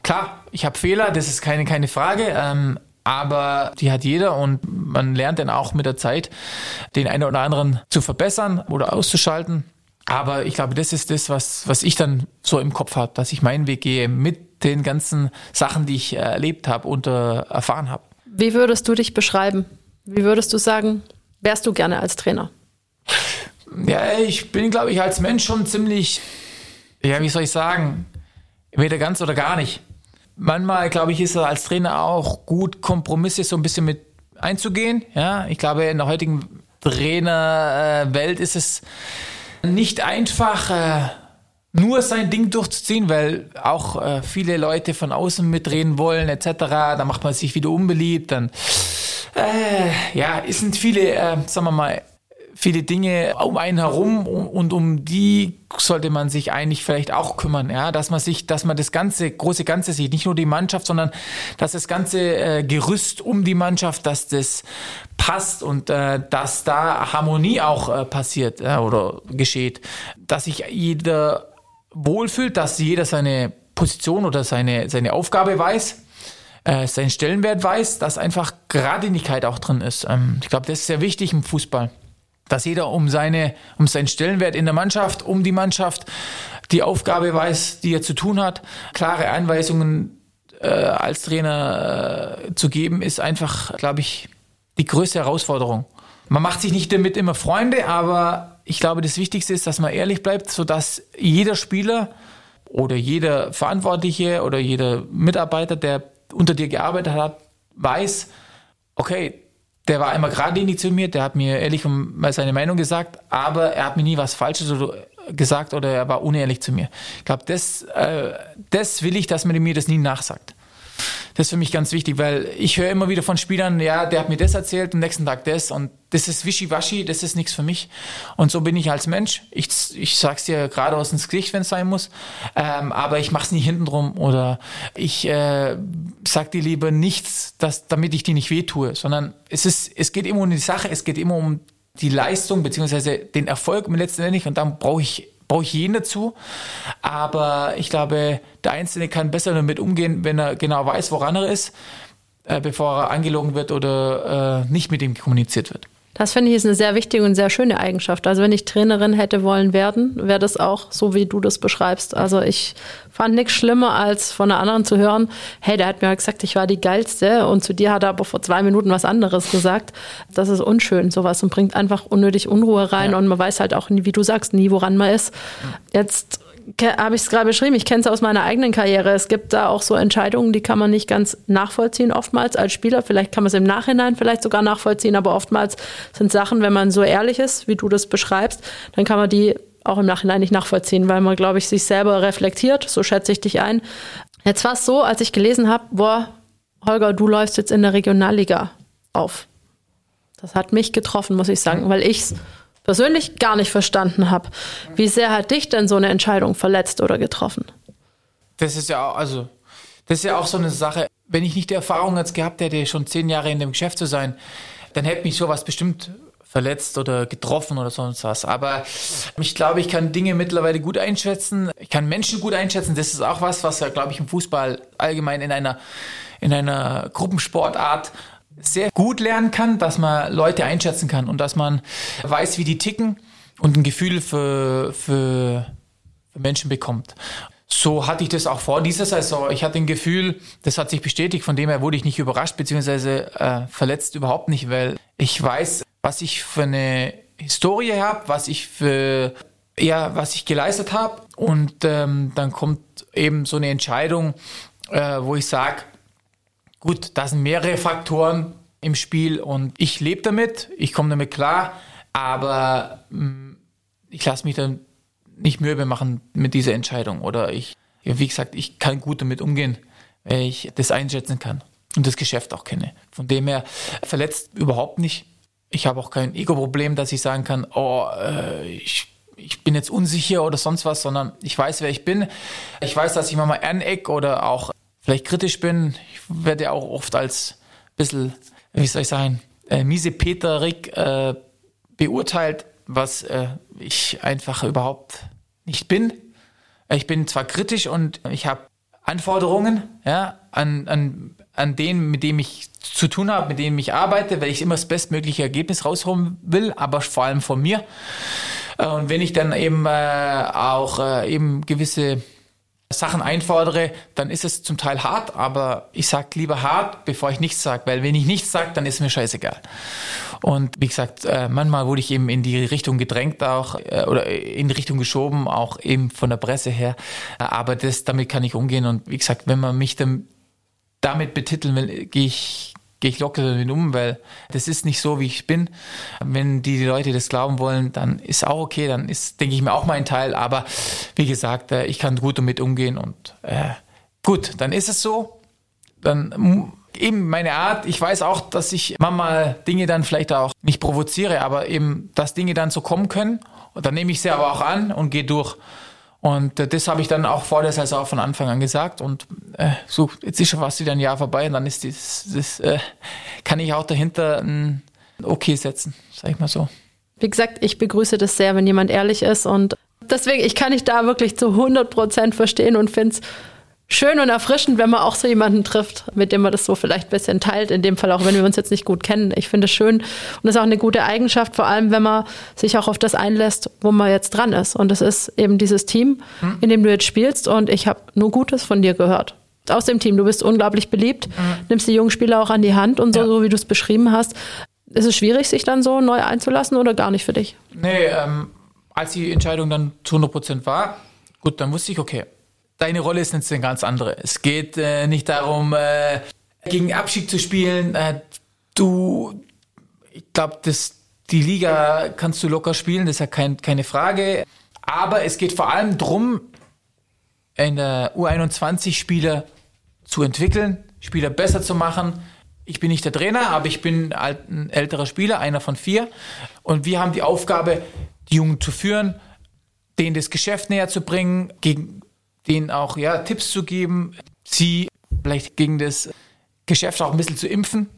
Speaker 3: Klar, ich habe Fehler, das ist keine, keine Frage. Ähm, aber die hat jeder und man lernt dann auch mit der Zeit, den einen oder anderen zu verbessern oder auszuschalten. Aber ich glaube, das ist das, was, was ich dann so im Kopf habe, dass ich meinen Weg gehe mit den ganzen Sachen, die ich erlebt habe und äh, erfahren habe.
Speaker 2: Wie würdest du dich beschreiben? Wie würdest du sagen, wärst du gerne als Trainer?
Speaker 3: Ja, ich bin, glaube ich, als Mensch schon ziemlich, ja, wie soll ich sagen, weder ganz oder gar nicht manchmal, glaube ich, ist er als Trainer auch gut, Kompromisse so ein bisschen mit einzugehen. Ja, ich glaube, in der heutigen Trainerwelt ist es nicht einfach, äh, nur sein Ding durchzuziehen, weil auch äh, viele Leute von außen mitreden wollen, etc. Da macht man sich wieder unbeliebt. Dann äh, ja, es sind viele, äh, sagen wir mal, viele Dinge um einen herum und um die sollte man sich eigentlich vielleicht auch kümmern, ja, dass man sich, dass man das ganze große Ganze sieht, nicht nur die Mannschaft, sondern dass das ganze äh, Gerüst um die Mannschaft, dass das passt und äh, dass da Harmonie auch äh, passiert ja, oder geschieht, dass sich jeder wohlfühlt, dass jeder seine Position oder seine seine Aufgabe weiß äh, seinen Stellenwert weiß, dass einfach Gradinigkeit auch drin ist. Ähm, ich glaube, das ist sehr wichtig im Fußball dass jeder um seine, um seinen Stellenwert in der Mannschaft, um die Mannschaft die Aufgabe weiß, die er zu tun hat. Klare Anweisungen äh, als Trainer äh, zu geben, ist einfach, glaube ich, die größte Herausforderung. Man macht sich nicht damit immer Freunde, aber ich glaube, das Wichtigste ist, dass man ehrlich bleibt, sodass jeder Spieler oder jeder Verantwortliche oder jeder Mitarbeiter, der unter dir gearbeitet hat, weiß, okay, der war immer geradlinig zu mir, der hat mir ehrlich mal seine Meinung gesagt, aber er hat mir nie was Falsches gesagt oder er war unehrlich zu mir. Ich glaube, das, äh, das will ich, dass man mir das nie nachsagt. Das ist für mich ganz wichtig, weil ich höre immer wieder von Spielern, ja, der hat mir das erzählt, am nächsten Tag das und das ist wischiwaschi, das ist nichts für mich. Und so bin ich als Mensch. Ich, ich sag's dir geradeaus ins Gesicht, wenn es sein muss, ähm, aber ich mach's nie hintenrum oder ich äh, sag dir lieber nichts, dass, damit ich dir nicht wehtue, sondern es ist, es geht immer um die Sache, es geht immer um die Leistung beziehungsweise den Erfolg letztendlich und dann brauche ich brauche ich jeden dazu. Aber ich glaube, der Einzelne kann besser damit umgehen, wenn er genau weiß, woran er ist, äh, bevor er angelogen wird oder äh, nicht mit ihm kommuniziert wird.
Speaker 2: Das finde ich ist eine sehr wichtige und sehr schöne Eigenschaft. Also wenn ich Trainerin hätte wollen werden, wäre das auch so, wie du das beschreibst. Also ich fand nichts schlimmer, als von einer anderen zu hören, hey, der hat mir gesagt, ich war die Geilste und zu dir hat er aber vor zwei Minuten was anderes gesagt. Das ist unschön, sowas und bringt einfach unnötig Unruhe rein ja. und man weiß halt auch, wie du sagst, nie, woran man ist. Jetzt habe ich es gerade beschrieben, ich kenne es aus meiner eigenen Karriere. Es gibt da auch so Entscheidungen, die kann man nicht ganz nachvollziehen, oftmals als Spieler. Vielleicht kann man es im Nachhinein vielleicht sogar nachvollziehen, aber oftmals sind Sachen, wenn man so ehrlich ist, wie du das beschreibst, dann kann man die auch im Nachhinein nicht nachvollziehen, weil man, glaube ich, sich selber reflektiert. So schätze ich dich ein. Jetzt war es so, als ich gelesen habe, boah, Holger, du läufst jetzt in der Regionalliga auf. Das hat mich getroffen, muss ich sagen, weil ich es persönlich gar nicht verstanden habe. Wie sehr hat dich denn so eine Entscheidung verletzt oder getroffen?
Speaker 3: Das ist ja auch, also, das ist ja auch so eine Sache. Wenn ich nicht die Erfahrung jetzt gehabt hätte, schon zehn Jahre in dem Geschäft zu sein, dann hätte mich sowas bestimmt verletzt oder getroffen oder sonst was. Aber ich glaube, ich kann Dinge mittlerweile gut einschätzen. Ich kann Menschen gut einschätzen. Das ist auch was, was ja, glaube ich, im Fußball allgemein in einer, in einer Gruppensportart sehr gut lernen kann, dass man Leute einschätzen kann und dass man weiß, wie die ticken und ein Gefühl für, für, für Menschen bekommt. So hatte ich das auch vor dieser Saison. Ich hatte ein Gefühl, das hat sich bestätigt, von dem her wurde ich nicht überrascht, beziehungsweise äh, verletzt überhaupt nicht, weil ich weiß, was ich für eine Historie habe, was ich für ja, was ich geleistet habe. Und ähm, dann kommt eben so eine Entscheidung, äh, wo ich sage, Gut, da sind mehrere Faktoren im Spiel und ich lebe damit, ich komme damit klar, aber mm, ich lasse mich dann nicht mürbe machen mit dieser Entscheidung oder ich, wie gesagt, ich kann gut damit umgehen, weil ich das einschätzen kann und das Geschäft auch kenne. Von dem her verletzt überhaupt nicht. Ich habe auch kein Ego-Problem, dass ich sagen kann, oh, äh, ich ich bin jetzt unsicher oder sonst was, sondern ich weiß, wer ich bin. Ich weiß, dass ich manchmal aneck oder auch vielleicht kritisch bin. Ich werde auch oft als bisschen, wie soll ich sagen, äh, miese Peterik äh, beurteilt, was äh, ich einfach überhaupt nicht bin. Ich bin zwar kritisch und ich habe Anforderungen ja, an, an, an denen, mit denen ich zu tun habe, mit denen ich arbeite, weil ich immer das bestmögliche Ergebnis rausholen will, aber vor allem von mir. Äh, und wenn ich dann eben äh, auch äh, eben gewisse Sachen einfordere, dann ist es zum Teil hart, aber ich sag lieber hart, bevor ich nichts sage, weil wenn ich nichts sage, dann ist mir scheißegal. Und wie gesagt, äh, manchmal wurde ich eben in die Richtung gedrängt auch äh, oder in die Richtung geschoben, auch eben von der Presse her. Aber das, damit kann ich umgehen und wie gesagt, wenn man mich dann damit betiteln will, gehe ich gehe ich locker damit um, weil das ist nicht so, wie ich bin. Wenn die Leute das glauben wollen, dann ist auch okay, dann ist, denke ich mir, auch mein Teil. Aber wie gesagt, äh, ich kann gut damit umgehen und äh, gut, dann ist es so. Dann eben meine Art. Ich weiß auch, dass ich manchmal Dinge dann vielleicht auch nicht provoziere, aber eben, dass Dinge dann so kommen können. Und dann nehme ich sie aber auch an und gehe durch. Und äh, das habe ich dann auch vor der Saison von Anfang an gesagt. Und äh, so, jetzt ist schon fast wieder ein Jahr vorbei und dann ist das, das äh, kann ich auch dahinter ein Okay setzen, sag ich mal so.
Speaker 2: Wie gesagt, ich begrüße das sehr, wenn jemand ehrlich ist und deswegen, ich kann dich da wirklich zu 100 Prozent verstehen und finde es schön und erfrischend, wenn man auch so jemanden trifft, mit dem man das so vielleicht ein bisschen teilt. In dem Fall auch, wenn wir uns jetzt nicht gut kennen. Ich finde es schön und das ist auch eine gute Eigenschaft, vor allem wenn man sich auch auf das einlässt, wo man jetzt dran ist. Und das ist eben dieses Team, mhm. in dem du jetzt spielst. Und ich habe nur Gutes von dir gehört. Aus dem Team. Du bist unglaublich beliebt, mhm. nimmst die jungen Spieler auch an die Hand und so, ja. so wie du es beschrieben hast. Ist es schwierig, sich dann so neu einzulassen oder gar nicht für dich?
Speaker 3: Nee, ähm, als die Entscheidung dann zu 100 Prozent war, gut, dann wusste ich, okay, deine Rolle ist jetzt eine ganz andere. Es geht äh, nicht darum, äh, gegen Abschied zu spielen. Äh, du, ich glaube, die Liga kannst du locker spielen, das ist ja kein, keine Frage. Aber es geht vor allem darum, in der U21 Spieler zu entwickeln, Spieler besser zu machen. Ich bin nicht der Trainer, aber ich bin ein älterer Spieler, einer von vier. Und wir haben die Aufgabe, die Jungen zu führen, denen das Geschäft näher zu bringen, gegen denen auch ja, Tipps zu geben, sie vielleicht gegen das Geschäft auch ein bisschen zu impfen.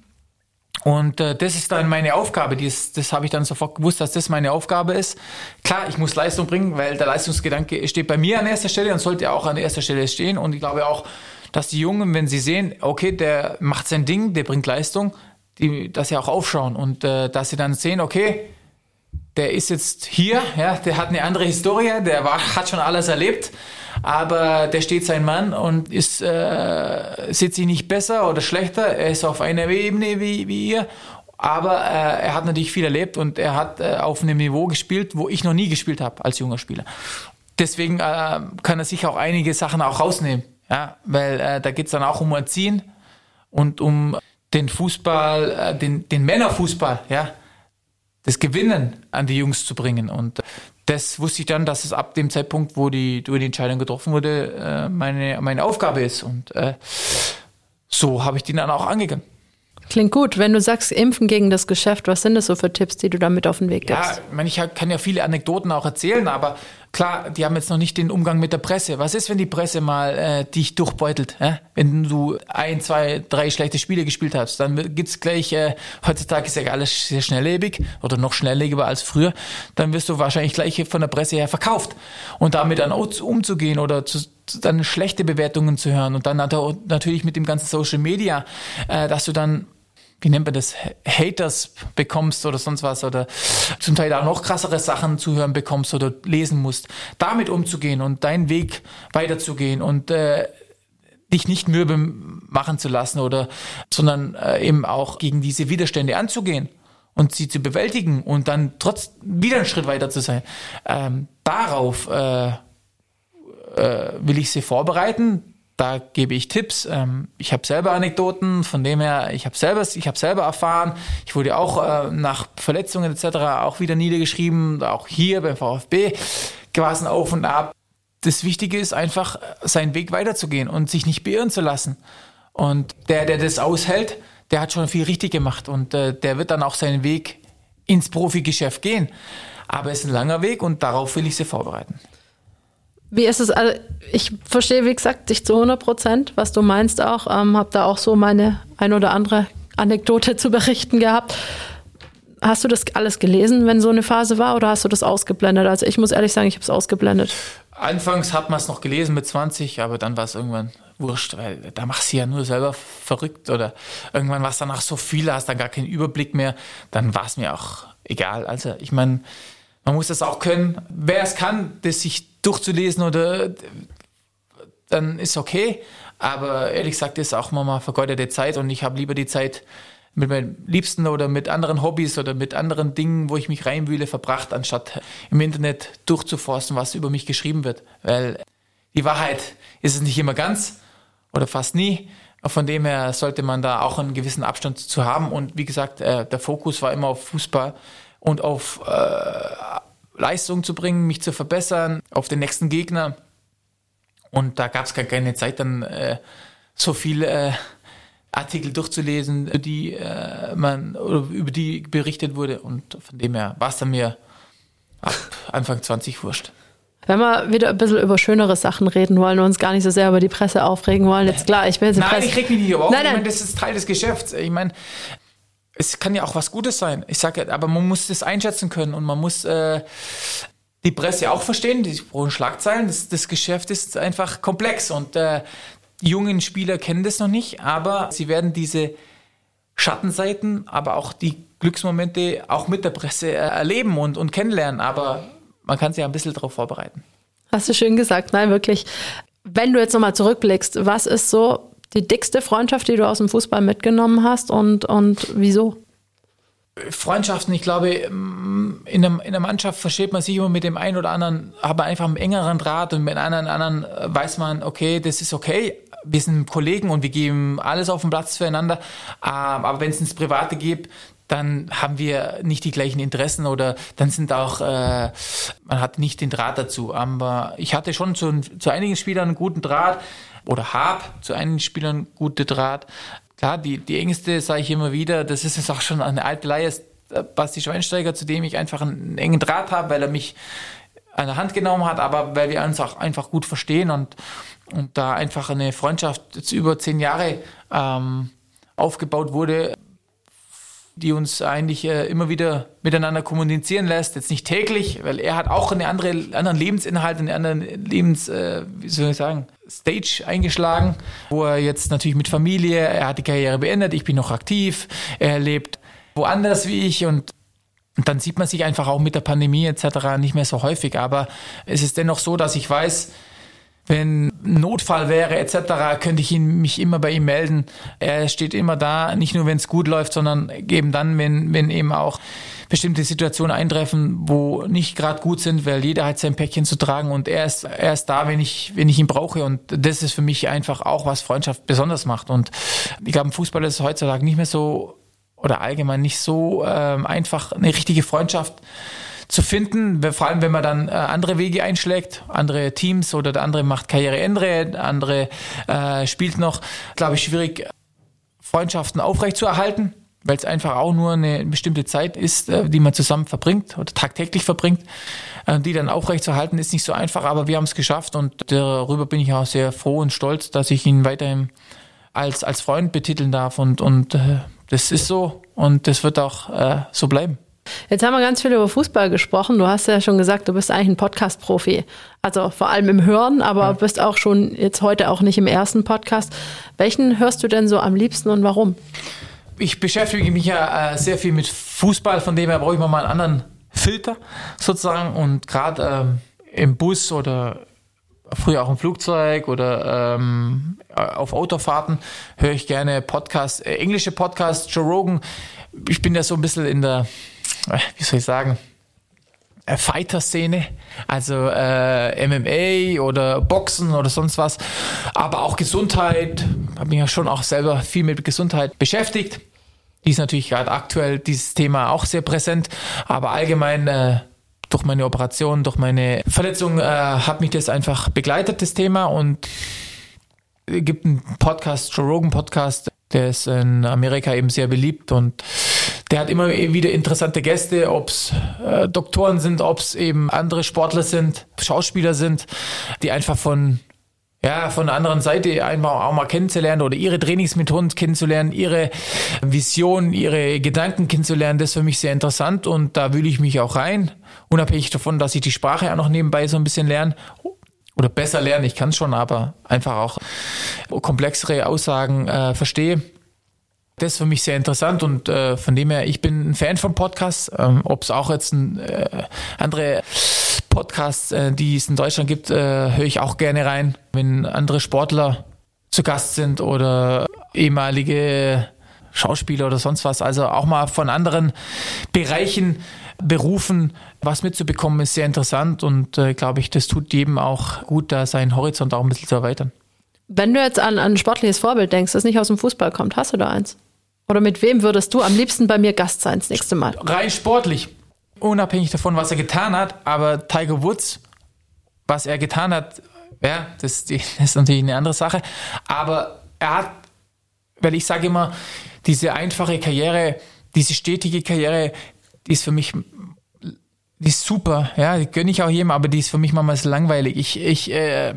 Speaker 3: Und äh, das ist dann meine Aufgabe. Dies, das habe ich dann sofort gewusst, dass das meine Aufgabe ist. Klar, ich muss Leistung bringen, weil der Leistungsgedanke steht bei mir an erster Stelle und sollte auch an erster Stelle stehen. Und ich glaube auch, dass die Jungen, wenn sie sehen, okay, der macht sein Ding, der bringt Leistung, die, dass sie auch aufschauen und äh, dass sie dann sehen, okay, der ist jetzt hier, ja, der hat eine andere Historie, der war, hat schon alles erlebt, aber der steht sein Mann und ist, äh, sieht sich nicht besser oder schlechter, er ist auf einer Ebene wie, wie ihr, aber äh, er hat natürlich viel erlebt und er hat äh, auf einem Niveau gespielt, wo ich noch nie gespielt habe als junger Spieler. Deswegen äh, kann er sich auch einige Sachen auch rausnehmen, ja, weil äh, da geht's dann auch um Erziehen und um den Fußball, äh, den, den Männerfußball, ja, das Gewinnen an die Jungs zu bringen. Und das wusste ich dann, dass es ab dem Zeitpunkt, wo die, wo die Entscheidung getroffen wurde, äh, meine, meine Aufgabe ist. Und äh, so habe ich die dann auch angegangen.
Speaker 2: Klingt gut. Wenn du sagst, impfen gegen das Geschäft, was sind das so für Tipps, die du damit auf den Weg gibst?
Speaker 3: Ja, ich, meine, ich kann ja viele Anekdoten auch erzählen, aber klar, die haben jetzt noch nicht den Umgang mit der Presse. Was ist, wenn die Presse mal äh, dich durchbeutelt? Äh? Wenn du ein, zwei, drei schlechte Spiele gespielt hast, dann gibt's gleich, äh, heutzutage ist ja alles sehr schnelllebig oder noch schnelllebiger als früher, dann wirst du wahrscheinlich gleich von der Presse her verkauft. Und damit dann umzugehen oder zu, dann schlechte Bewertungen zu hören und dann natürlich mit dem ganzen Social Media, äh, dass du dann wie nennt man das, Haters bekommst oder sonst was oder zum Teil auch noch krassere Sachen zu hören bekommst oder lesen musst, damit umzugehen und deinen Weg weiterzugehen und äh, dich nicht mürbe machen zu lassen oder, sondern äh, eben auch gegen diese Widerstände anzugehen und sie zu bewältigen und dann trotz wieder einen Schritt weiter zu sein. Ähm, darauf äh, äh, will ich sie vorbereiten da gebe ich Tipps. Ähm, ich habe selber Anekdoten, von dem her, ich habe selber, ich selber erfahren. Ich wurde auch äh, nach Verletzungen etc. auch wieder niedergeschrieben, auch hier beim VfB quasi auf und ab. Das Wichtige ist einfach, seinen Weg weiterzugehen und sich nicht beirren zu lassen. Und der, der das aushält, der hat schon viel richtig gemacht und äh, der wird dann auch seinen Weg ins Profigeschäft gehen. Aber es ist ein langer Weg und darauf will ich sie vorbereiten.
Speaker 2: Wie ist es? Also ich verstehe, wie gesagt, dich zu 100 Prozent, was du meinst auch. Ähm, habe da auch so meine ein oder andere Anekdote zu berichten gehabt. Hast du das alles gelesen, wenn so eine Phase war, oder hast du das ausgeblendet? Also ich muss ehrlich sagen, ich habe es ausgeblendet.
Speaker 3: Anfangs hat man es noch gelesen mit 20, aber dann war es irgendwann wurscht, weil da machst du ja nur selber verrückt oder irgendwann war es danach so viel, hast dann gar keinen Überblick mehr, dann war es mir auch egal. Also ich meine, man muss das auch können. Wer es kann, das sich durchzulesen oder dann ist okay. Aber ehrlich gesagt ist auch mal vergeudete Zeit und ich habe lieber die Zeit mit meinen Liebsten oder mit anderen Hobbys oder mit anderen Dingen, wo ich mich reinwühle, verbracht, anstatt im Internet durchzuforsten, was über mich geschrieben wird. Weil die Wahrheit ist es nicht immer ganz oder fast nie. Von dem her sollte man da auch einen gewissen Abstand zu haben. Und wie gesagt, äh, der Fokus war immer auf Fußball und auf äh, Leistung zu bringen, mich zu verbessern, auf den nächsten Gegner. Und da gab es gar keine Zeit, dann äh, so viele äh, Artikel durchzulesen, die äh, man oder über die berichtet wurde. Und von dem her war es dann mir ab Anfang 20 wurscht.
Speaker 2: Wenn wir wieder ein bisschen über schönere Sachen reden wollen und uns gar nicht so sehr über die Presse aufregen wollen, jetzt klar, ich will jetzt
Speaker 3: Nein,
Speaker 2: Presse.
Speaker 3: ich reg mich nicht über auf. Nein, nein. Ich meine, das ist Teil des Geschäfts. Ich meine, es kann ja auch was Gutes sein. Ich sage, aber man muss das einschätzen können und man muss äh, die Presse auch verstehen. Die brauchen Schlagzeilen. Das, das Geschäft ist einfach komplex und äh, jungen Spieler kennen das noch nicht, aber sie werden diese Schattenseiten, aber auch die Glücksmomente auch mit der Presse äh, erleben und, und kennenlernen. Aber man kann sich ja ein bisschen darauf vorbereiten.
Speaker 2: Hast du schön gesagt. Nein, wirklich. Wenn du jetzt nochmal zurückblickst, was ist so die dickste Freundschaft, die du aus dem Fußball mitgenommen hast und, und wieso?
Speaker 3: Freundschaften, ich glaube, in, einem, in einer Mannschaft versteht man sich immer mit dem einen oder anderen, aber einfach einen engeren Draht und mit einem anderen weiß man, okay, das ist okay, wir sind Kollegen und wir geben alles auf den Platz füreinander, ähm, aber wenn es ins Private geht, dann haben wir nicht die gleichen Interessen oder dann sind auch, äh, man hat nicht den Draht dazu. Aber ich hatte schon zu, zu einigen Spielern einen guten Draht oder habe zu einigen Spielern gute Draht. Klar, die, die engste sage ich immer wieder, das ist jetzt auch schon eine alte Leihe, ist äh, Basti Schweinsteiger, zu dem ich einfach einen engen Draht habe, weil er mich an der Hand genommen hat, aber weil wir uns auch einfach gut verstehen und, und da einfach eine Freundschaft jetzt über zehn Jahre ähm, aufgebaut wurde, die uns eigentlich äh, immer wieder miteinander kommunizieren lässt. Jetzt nicht täglich, weil er hat auch eine andere, anderen Lebensinhalt, einen anderen Lebens, äh, wie soll ich sagen, Stage eingeschlagen, wo er jetzt natürlich mit Familie, er hat die Karriere beendet, ich bin noch aktiv, er lebt woanders wie ich und und dann sieht man sich einfach auch mit der Pandemie etc. nicht mehr so häufig. Aber es ist dennoch so, dass ich weiß, wenn Notfall wäre etc., könnte ich ihn, mich immer bei ihm melden. Er steht immer da, nicht nur wenn es gut läuft, sondern eben dann, wenn, wenn eben auch bestimmte Situationen eintreffen, wo nicht gerade gut sind, weil jeder hat sein Päckchen zu tragen und er ist, er ist da, wenn ich, wenn ich ihn brauche. Und das ist für mich einfach auch, was Freundschaft besonders macht. Und ich glaube, im Fußball ist es heutzutage nicht mehr so oder allgemein nicht so ähm, einfach, eine richtige Freundschaft zu finden, vor allem wenn man dann äh, andere Wege einschlägt, andere Teams oder der andere macht Karriereende, der andere äh, spielt noch, glaube ich, schwierig, Freundschaften aufrechtzuerhalten, weil es einfach auch nur eine bestimmte Zeit ist, äh, die man zusammen verbringt oder tagtäglich verbringt. Äh, die dann aufrechtzuerhalten ist nicht so einfach, aber wir haben es geschafft und darüber bin ich auch sehr froh und stolz, dass ich ihn weiterhin als, als Freund betiteln darf und, und äh, das ist so und das wird auch äh, so bleiben.
Speaker 2: Jetzt haben wir ganz viel über Fußball gesprochen. Du hast ja schon gesagt, du bist eigentlich ein Podcast-Profi. Also vor allem im Hören, aber ja. bist auch schon jetzt heute auch nicht im ersten Podcast. Welchen hörst du denn so am liebsten und warum?
Speaker 3: Ich beschäftige mich ja äh, sehr viel mit Fußball, von dem her brauche ich mal einen anderen Filter sozusagen. Und gerade ähm, im Bus oder früher auch im Flugzeug oder ähm, auf Autofahrten höre ich gerne Podcasts, äh, englische Podcasts, Joe Rogan. Ich bin ja so ein bisschen in der, äh, wie soll ich sagen, äh, Fighter-Szene, also äh, MMA oder Boxen oder sonst was, aber auch Gesundheit, habe mich ja schon auch selber viel mit Gesundheit beschäftigt. Die ist natürlich gerade aktuell dieses Thema auch sehr präsent, aber allgemein äh, durch meine Operation, durch meine Verletzung äh, hat mich das einfach begleitet, das Thema. Und es gibt einen Podcast, Joe Rogan Podcast, der ist in Amerika eben sehr beliebt und der hat immer wieder interessante Gäste, ob es äh, Doktoren sind, ob es eben andere Sportler sind, Schauspieler sind, die einfach von ja, von der anderen Seite einmal auch mal kennenzulernen oder ihre Trainingsmethoden kennenzulernen, ihre Vision, ihre Gedanken kennenzulernen, das ist für mich sehr interessant und da will ich mich auch rein, unabhängig davon, dass ich die Sprache auch noch nebenbei so ein bisschen lerne oder besser lerne, ich kann es schon, aber einfach auch komplexere Aussagen äh, verstehe. Das ist für mich sehr interessant und äh, von dem her, ich bin ein Fan von Podcasts, ähm, ob es auch jetzt ein, äh, andere Podcasts, äh, die es in Deutschland gibt, äh, höre ich auch gerne rein, wenn andere Sportler zu Gast sind oder ehemalige Schauspieler oder sonst was. Also auch mal von anderen Bereichen, Berufen was mitzubekommen, ist sehr interessant und äh, glaube ich, das tut jedem auch gut, da seinen Horizont auch ein bisschen zu erweitern.
Speaker 2: Wenn du jetzt an, an ein sportliches Vorbild denkst, das nicht aus dem Fußball kommt, hast du da eins? Oder mit wem würdest du am liebsten bei mir Gast sein das nächste Mal?
Speaker 3: Rein sportlich unabhängig davon, was er getan hat, aber Tiger Woods, was er getan hat, ja, das, das ist natürlich eine andere Sache. Aber er hat, weil ich sage immer, diese einfache Karriere, diese stetige Karriere, die ist für mich, die ist super, ja, die gönne ich auch jedem, aber die ist für mich manchmal langweilig. Ich, ich, äh,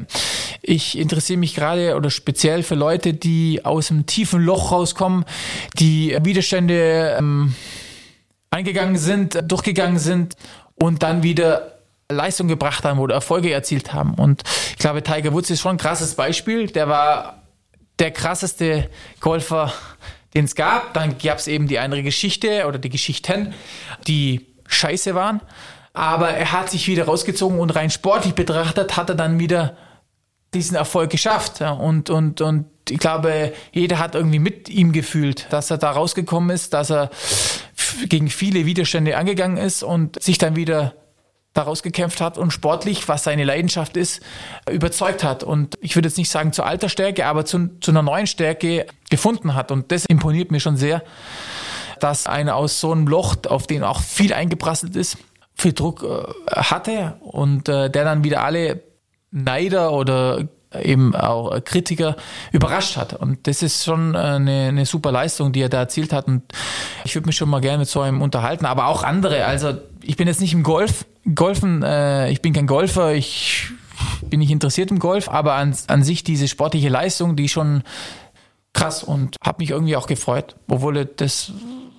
Speaker 3: ich interessiere mich gerade oder speziell für Leute, die aus einem tiefen Loch rauskommen, die Widerstände ähm, eingegangen sind, durchgegangen sind und dann wieder Leistung gebracht haben oder Erfolge erzielt haben. Und ich glaube, Tiger Woods ist schon ein krasses Beispiel. Der war der krasseste Golfer, den es gab. Dann gab es eben die andere Geschichte oder die Geschichten, die scheiße waren. Aber er hat sich wieder rausgezogen und rein sportlich betrachtet hat er dann wieder diesen Erfolg geschafft. Und, und, und ich glaube, jeder hat irgendwie mit ihm gefühlt, dass er da rausgekommen ist, dass er gegen viele Widerstände angegangen ist und sich dann wieder daraus gekämpft hat und sportlich, was seine Leidenschaft ist, überzeugt hat. Und ich würde jetzt nicht sagen zur alter Stärke, aber zu, zu einer neuen Stärke gefunden hat. Und das imponiert mir schon sehr, dass einer aus so einem Loch, auf den auch viel eingeprasselt ist, viel Druck äh, hatte und äh, der dann wieder alle Neider oder eben auch Kritiker überrascht hat. Und das ist schon eine, eine super Leistung, die er da erzielt hat. Und ich würde mich schon mal gerne mit so einem unterhalten, aber auch andere. Also ich bin jetzt nicht im Golf, Golfen, äh, ich bin kein Golfer, ich bin nicht interessiert im Golf, aber an, an sich diese sportliche Leistung, die schon krass und habe mich irgendwie auch gefreut, obwohl das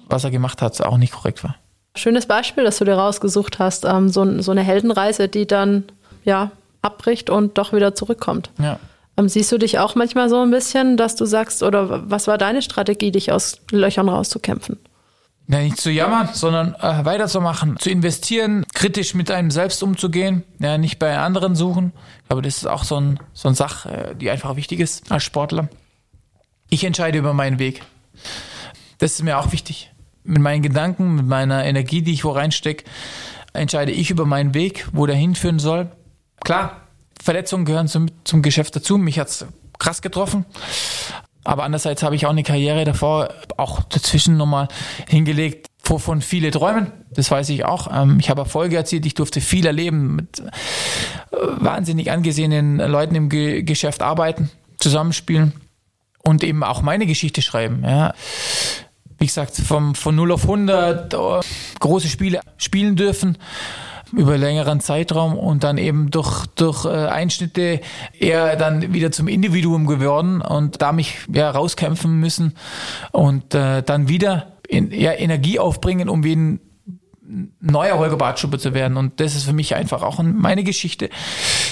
Speaker 3: was er gemacht hat, auch nicht korrekt war.
Speaker 2: Schönes Beispiel, das du dir rausgesucht hast. Ähm, so, so eine Heldenreise, die dann ja abbricht und doch wieder zurückkommt.
Speaker 3: Ja.
Speaker 2: Ähm, siehst du dich auch manchmal so ein bisschen, dass du sagst, oder was war deine Strategie, dich aus Löchern rauszukämpfen?
Speaker 3: Ja, nicht zu jammern, sondern äh, weiterzumachen, zu investieren, kritisch mit einem selbst umzugehen, ja, nicht bei anderen suchen. Aber das ist auch so ein, so ein Sach, äh, die einfach wichtig ist als Sportler. Ich entscheide über meinen Weg. Das ist mir auch wichtig. Mit meinen Gedanken, mit meiner Energie, die ich wo reinstecke, entscheide ich über meinen Weg, wo der hinführen soll. Klar, Verletzungen gehören zum, zum Geschäft dazu. Mich hat's krass getroffen. Aber andererseits habe ich auch eine Karriere davor, auch dazwischen nochmal hingelegt, wovon viele träumen. Das weiß ich auch. Ähm, ich habe Erfolge erzielt. Ich durfte viel erleben, mit äh, wahnsinnig angesehenen Leuten im Geschäft arbeiten, zusammenspielen und eben auch meine Geschichte schreiben. Ja. Wie gesagt, vom, von 0 auf 100 oh, große Spiele spielen dürfen über längeren Zeitraum und dann eben durch, durch äh, Einschnitte eher dann wieder zum Individuum geworden und da mich ja rauskämpfen müssen und äh, dann wieder in, ja, Energie aufbringen, um wieder ein neuer Holger Bartschuppe zu werden. Und das ist für mich einfach auch meine Geschichte,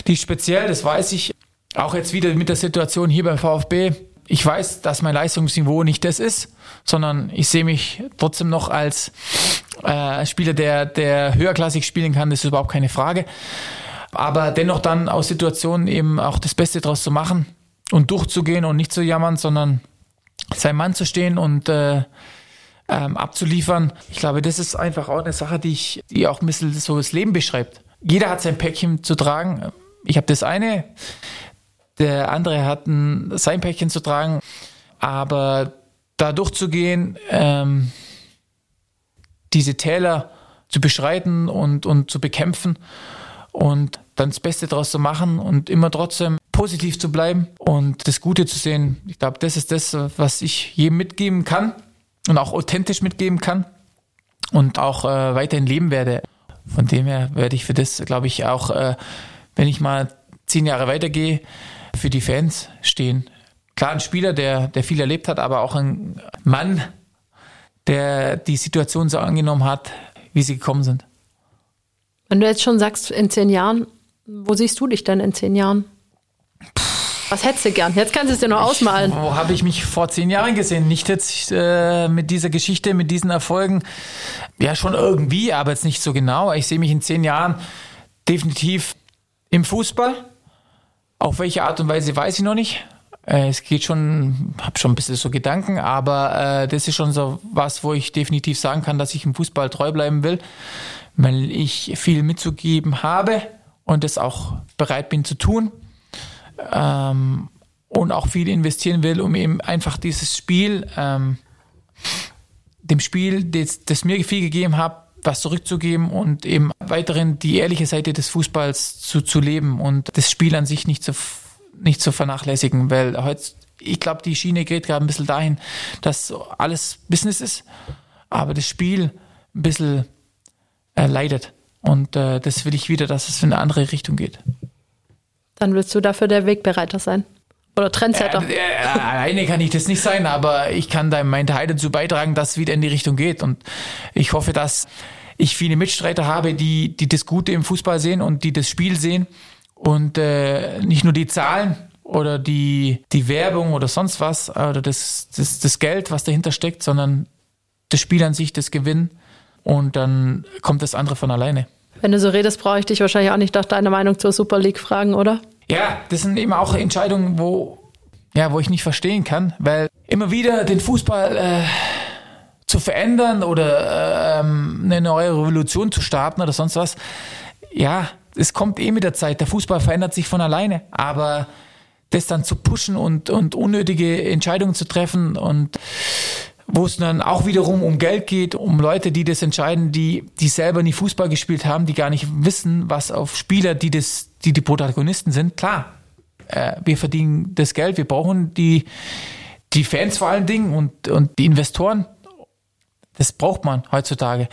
Speaker 3: die speziell, das weiß ich, auch jetzt wieder mit der Situation hier beim VfB. Ich weiß, dass mein Leistungsniveau nicht das ist, sondern ich sehe mich trotzdem noch als äh, Spieler, der, der höherklassig spielen kann, das ist überhaupt keine Frage. Aber dennoch dann aus Situationen eben auch das Beste draus zu machen und durchzugehen und nicht zu jammern, sondern sein Mann zu stehen und äh, ähm, abzuliefern. Ich glaube, das ist einfach auch eine Sache, die ich, die auch ein bisschen so das Leben beschreibt. Jeder hat sein Päckchen zu tragen. Ich habe das eine, der andere hat ein, sein Päckchen zu tragen. Aber da durchzugehen, ähm, diese Täler zu beschreiten und, und zu bekämpfen und dann das Beste daraus zu machen und immer trotzdem positiv zu bleiben und das Gute zu sehen. Ich glaube, das ist das, was ich jedem mitgeben kann und auch authentisch mitgeben kann und auch äh, weiterhin leben werde. Von dem her werde ich für das, glaube ich, auch, äh, wenn ich mal zehn Jahre weitergehe, für die Fans stehen. Klar, ein Spieler, der, der viel erlebt hat, aber auch ein Mann, der die Situation so angenommen hat, wie sie gekommen sind.
Speaker 2: Wenn du jetzt schon sagst, in zehn Jahren, wo siehst du dich denn in zehn Jahren? Was hättest du gern? Jetzt kannst du es dir nur ausmalen.
Speaker 3: Ich, wo habe ich mich vor zehn Jahren gesehen? Nicht jetzt äh, mit dieser Geschichte, mit diesen Erfolgen. Ja, schon irgendwie, aber jetzt nicht so genau. Ich sehe mich in zehn Jahren definitiv im Fußball. Auf welche Art und Weise weiß ich noch nicht. Äh, es geht schon, habe schon ein bisschen so Gedanken, aber äh, das ist schon so was, wo ich definitiv sagen kann, dass ich im Fußball treu bleiben will, weil ich viel mitzugeben habe und das auch bereit bin zu tun ähm, und auch viel investieren will, um eben einfach dieses Spiel, ähm, dem Spiel, das, das mir viel gegeben hat, was zurückzugeben und eben weiterhin die ehrliche Seite des Fußballs zu, zu leben und das Spiel an sich nicht zu nicht zu vernachlässigen, weil heute, ich glaube, die Schiene geht gerade ein bisschen dahin, dass alles Business ist, aber das Spiel ein bisschen äh, leidet. Und äh, das will ich wieder, dass es in eine andere Richtung geht.
Speaker 2: Dann willst du dafür der Wegbereiter sein. Oder Trendsetter.
Speaker 3: Äh, äh, alleine kann ich das nicht sein, aber ich kann da meinen Teil dazu beitragen, dass es wieder in die Richtung geht. Und ich hoffe, dass ich viele Mitstreiter habe, die, die das Gute im Fußball sehen und die das Spiel sehen und äh, nicht nur die Zahlen oder die, die Werbung oder sonst was oder das, das, das Geld, was dahinter steckt, sondern das Spiel an sich, das Gewinn und dann kommt das andere von alleine.
Speaker 2: Wenn du so redest, brauche ich dich wahrscheinlich auch nicht nach deiner Meinung zur Super League fragen, oder?
Speaker 3: Ja, das sind eben auch Entscheidungen, wo, ja, wo ich nicht verstehen kann, weil immer wieder den Fußball äh, zu verändern oder äh, eine neue Revolution zu starten oder sonst was, ja, es kommt eh mit der Zeit. Der Fußball verändert sich von alleine. Aber das dann zu pushen und, und unnötige Entscheidungen zu treffen und wo es dann auch wiederum um Geld geht, um Leute, die das entscheiden, die, die selber nie Fußball gespielt haben, die gar nicht wissen, was auf Spieler, die das, die die Protagonisten sind. Klar, äh, wir verdienen das Geld, wir brauchen die, die Fans vor allen Dingen und, und die Investoren. Das braucht man heutzutage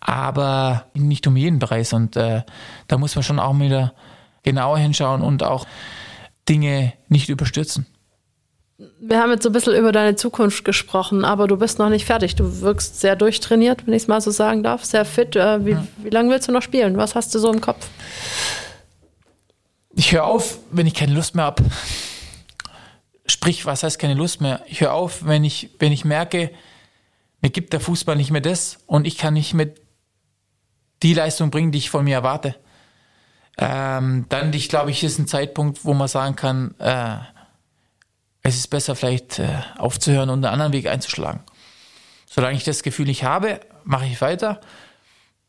Speaker 3: aber nicht um jeden Preis. Und äh, da muss man schon auch wieder genauer hinschauen und auch Dinge nicht überstürzen.
Speaker 2: Wir haben jetzt so ein bisschen über deine Zukunft gesprochen, aber du bist noch nicht fertig. Du wirkst sehr durchtrainiert, wenn ich es mal so sagen darf, sehr fit. Äh, wie, ja. wie lange willst du noch spielen? Was hast du so im Kopf?
Speaker 3: Ich höre auf, wenn ich keine Lust mehr habe. Sprich, was heißt keine Lust mehr? Ich höre auf, wenn ich, wenn ich merke, mir gibt der Fußball nicht mehr das und ich kann nicht mehr die Leistung bringen, die ich von mir erwarte. Ähm, dann, ich glaube, ich ist ein Zeitpunkt, wo man sagen kann, äh, es ist besser vielleicht äh, aufzuhören und einen anderen Weg einzuschlagen. Solange ich das Gefühl nicht habe, mache ich weiter.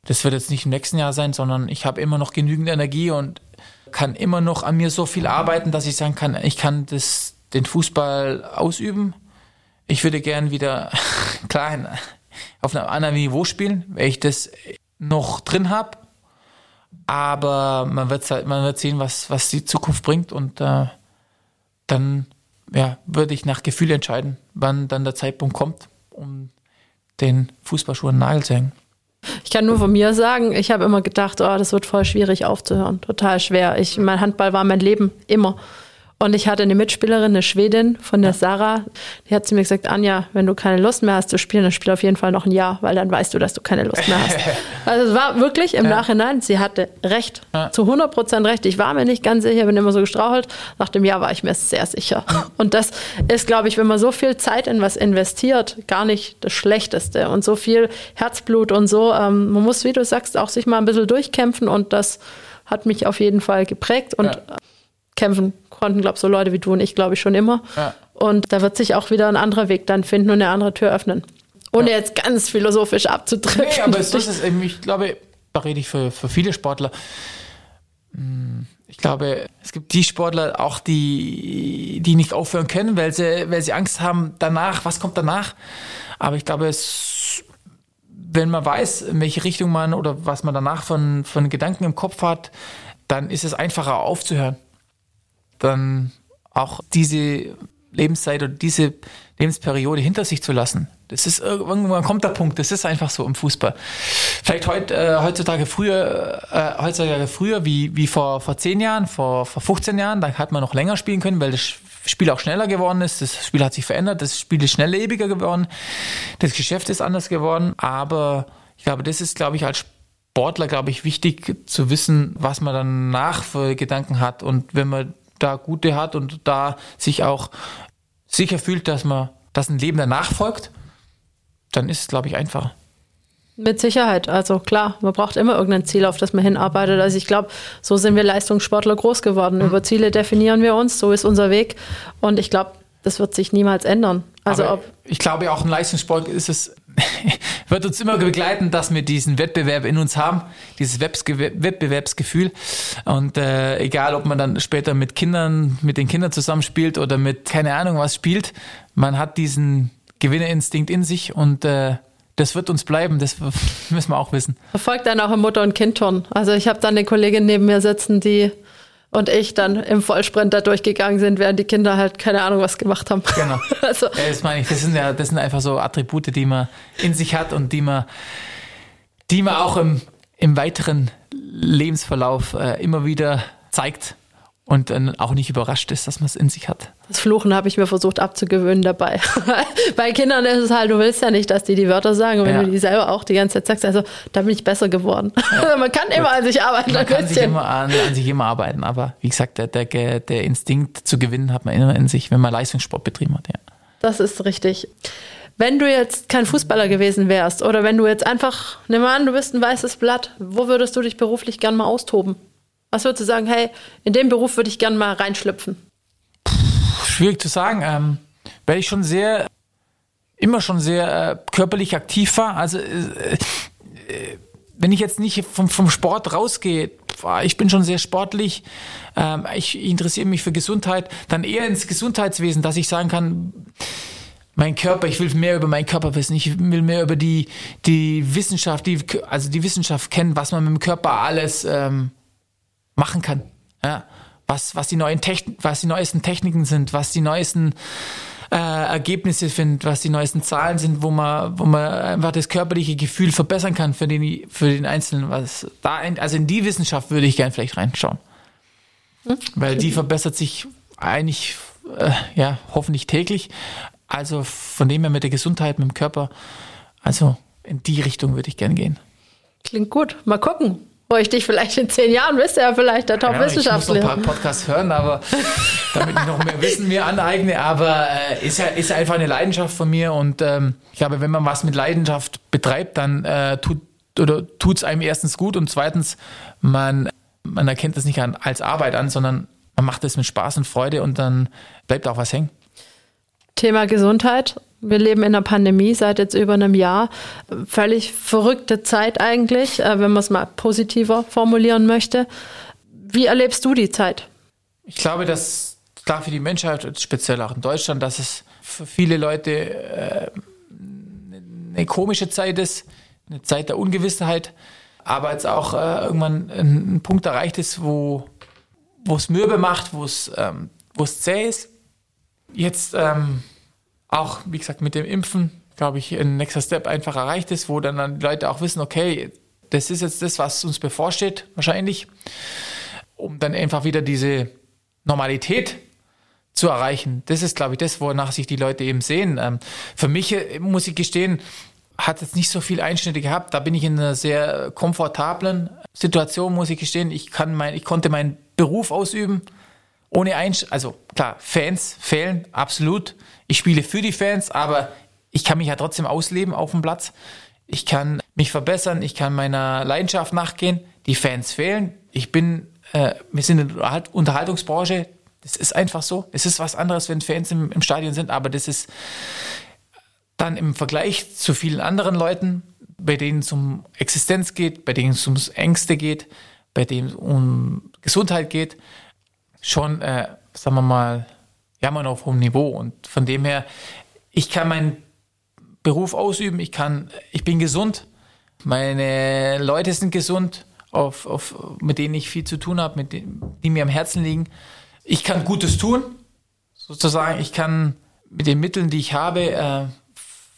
Speaker 3: Das wird jetzt nicht im nächsten Jahr sein, sondern ich habe immer noch genügend Energie und kann immer noch an mir so viel arbeiten, dass ich sagen kann, ich kann das, den Fußball ausüben. Ich würde gern wieder klar auf einem anderen Niveau spielen, weil ich das noch drin habe. Aber man wird, halt, man wird sehen, was, was die Zukunft bringt und äh, dann ja, würde ich nach Gefühl entscheiden, wann dann der Zeitpunkt kommt, um den Fußballschuhen Nagel zu hängen.
Speaker 2: Ich kann nur von mir sagen, ich habe immer gedacht, oh, das wird voll schwierig aufzuhören. Total schwer. Ich, mein Handball war mein Leben immer. Und ich hatte eine Mitspielerin, eine Schwedin von der Sarah, die hat zu mir gesagt, Anja, wenn du keine Lust mehr hast zu spielen, dann spiel auf jeden Fall noch ein Jahr, weil dann weißt du, dass du keine Lust mehr hast. also es war wirklich im ja. Nachhinein, sie hatte recht, ja. zu 100 Prozent recht. Ich war mir nicht ganz sicher, bin immer so gestrauchelt. Nach dem Jahr war ich mir sehr sicher. Und das ist, glaube ich, wenn man so viel Zeit in was investiert, gar nicht das Schlechteste. Und so viel Herzblut und so, ähm, man muss, wie du sagst, auch sich mal ein bisschen durchkämpfen und das hat mich auf jeden Fall geprägt und ja. kämpfen konnten, glaube so Leute wie du und ich, glaube ich, schon immer. Ja. Und da wird sich auch wieder ein anderer Weg dann finden und eine andere Tür öffnen. Ohne ja. jetzt ganz philosophisch abzudrücken.
Speaker 3: Nee, aber so ist es eben, ich glaube, da rede ich für, für viele Sportler. Ich glaube, es gibt die Sportler auch, die, die nicht aufhören können, weil sie, weil sie Angst haben danach, was kommt danach. Aber ich glaube, es, wenn man weiß, in welche Richtung man oder was man danach von, von Gedanken im Kopf hat, dann ist es einfacher aufzuhören dann auch diese Lebenszeit oder diese Lebensperiode hinter sich zu lassen. Das ist irgendwann kommt der Punkt. Das ist einfach so im Fußball. Vielleicht heut, äh, heutzutage früher, äh, heutzutage früher wie, wie vor, vor zehn Jahren, vor, vor 15 Jahren, da hat man noch länger spielen können, weil das Spiel auch schneller geworden ist. Das Spiel hat sich verändert. Das Spiel ist schnelllebiger geworden. Das Geschäft ist anders geworden. Aber ich glaube, das ist, glaube ich, als Sportler, glaube ich, wichtig zu wissen, was man danach für Gedanken hat. Und wenn man da gute hat und da sich auch sicher fühlt, dass man, dass ein Leben danach folgt, dann ist es, glaube ich, einfacher.
Speaker 2: Mit Sicherheit. Also klar, man braucht immer irgendein Ziel, auf das man hinarbeitet. Also ich glaube, so sind wir Leistungssportler groß geworden. Mhm. Über Ziele definieren wir uns, so ist unser Weg. Und ich glaube, das wird sich niemals ändern. Also ob
Speaker 3: ich glaube, auch ein Leistungssport ist es, wird uns immer begleiten, dass wir diesen Wettbewerb in uns haben, dieses Wettbewerbsgefühl. Und äh, egal, ob man dann später mit Kindern, mit den Kindern zusammenspielt oder mit keine Ahnung was spielt, man hat diesen Gewinnerinstinkt in sich und äh, das wird uns bleiben, das müssen wir auch wissen.
Speaker 2: Verfolgt dann auch im Mutter- und Kindturn. Also ich habe dann eine Kollegin neben mir sitzen, die und ich dann im Vollsprint da durchgegangen sind, während die Kinder halt keine Ahnung was gemacht haben.
Speaker 3: Genau. also. Ja, das meine ich, das sind ja, das sind einfach so Attribute, die man in sich hat und die man, die man auch im, im weiteren Lebensverlauf äh, immer wieder zeigt und dann auch nicht überrascht ist, dass man es in sich hat.
Speaker 2: Das Fluchen habe ich mir versucht abzugewöhnen dabei. Bei Kindern ist es halt, du willst ja nicht, dass die die Wörter sagen. Und wenn ja. du die selber auch die ganze Zeit sagst, also da bin ich besser geworden. Ja. man kann immer an sich arbeiten.
Speaker 3: Man kann sich immer an, an, sich immer arbeiten. Aber wie gesagt, der, der, der Instinkt zu gewinnen hat man immer in sich, wenn man Leistungssport betrieben hat. Ja.
Speaker 2: Das ist richtig. Wenn du jetzt kein Fußballer gewesen wärst oder wenn du jetzt einfach, nimm mal an, du bist ein weißes Blatt, wo würdest du dich beruflich gern mal austoben? Was würdest du sagen, hey, in den Beruf würde ich gerne mal reinschlüpfen?
Speaker 3: Puh, schwierig zu sagen, ähm, weil ich schon sehr, immer schon sehr äh, körperlich aktiv war. Also, äh, äh, wenn ich jetzt nicht vom, vom Sport rausgehe, ich bin schon sehr sportlich, ähm, ich interessiere mich für Gesundheit, dann eher ins Gesundheitswesen, dass ich sagen kann, mein Körper, ich will mehr über meinen Körper wissen, ich will mehr über die, die Wissenschaft, die, also die Wissenschaft kennen, was man mit dem Körper alles ähm, machen kann. Ja, was, was, die neuen Techn was die neuesten Techniken sind, was die neuesten äh, Ergebnisse sind, was die neuesten Zahlen sind, wo man, wo man einfach das körperliche Gefühl verbessern kann für den, für den Einzelnen. Was da, in, also in die Wissenschaft würde ich gerne vielleicht reinschauen. Hm? Weil die verbessert sich eigentlich äh, ja, hoffentlich täglich. Also von dem her mit der Gesundheit, mit dem Körper, also in die Richtung würde ich gern gehen.
Speaker 2: Klingt gut. Mal gucken, wo ich dich vielleicht in zehn Jahren bist ja vielleicht der Top-Wissenschaftler.
Speaker 3: Ich muss noch ein paar Podcasts hören, aber damit ich noch mehr Wissen mir aneigne. Aber äh, ist ja ist einfach eine Leidenschaft von mir und ähm, ich glaube, wenn man was mit Leidenschaft betreibt, dann äh, tut oder tut es einem erstens gut und zweitens man man erkennt es nicht an, als Arbeit an, sondern man macht es mit Spaß und Freude und dann bleibt auch was hängen.
Speaker 2: Thema Gesundheit. Wir leben in der Pandemie seit jetzt über einem Jahr. Völlig verrückte Zeit eigentlich, äh, wenn man es mal positiver formulieren möchte. Wie erlebst du die Zeit?
Speaker 3: Ich glaube, dass klar für die Menschheit, speziell auch in Deutschland, dass es für viele Leute äh, eine komische Zeit ist, eine Zeit der Ungewissheit, aber jetzt auch äh, irgendwann ein, ein, Punkt erreicht ist, wo es mürbe macht, wo es ähm, zäh ist. Jetzt ähm, auch, wie gesagt, mit dem Impfen, glaube ich, ein nächster Step einfach erreicht ist, wo dann die Leute auch wissen, okay, das ist jetzt das, was uns bevorsteht, wahrscheinlich, um dann einfach wieder diese Normalität zu erreichen. Das ist, glaube ich, das, wonach sich die Leute eben sehen. Ähm, für mich, äh, muss ich gestehen, hat jetzt nicht so viel Einschnitte gehabt. Da bin ich in einer sehr komfortablen Situation, muss ich gestehen. Ich, kann mein, ich konnte meinen Beruf ausüben ohne Einsch also klar, Fans fehlen, absolut. Ich spiele für die Fans, aber ich kann mich ja trotzdem ausleben auf dem Platz. Ich kann mich verbessern, ich kann meiner Leidenschaft nachgehen. Die Fans fehlen. Ich bin, äh, wir sind in der Unterhaltungsbranche. Das ist einfach so. Es ist was anderes, wenn Fans im, im Stadion sind, aber das ist dann im Vergleich zu vielen anderen Leuten, bei denen es um Existenz geht, bei denen es um Ängste geht, bei denen es um Gesundheit geht, schon, äh, sagen wir mal, jammern auf hohem Niveau. Und von dem her, ich kann meinen Beruf ausüben, ich kann, ich bin gesund, meine Leute sind gesund, auf, auf, mit denen ich viel zu tun habe, mit denen, die mir am Herzen liegen. Ich kann Gutes tun, sozusagen. Ich kann mit den Mitteln, die ich habe, äh,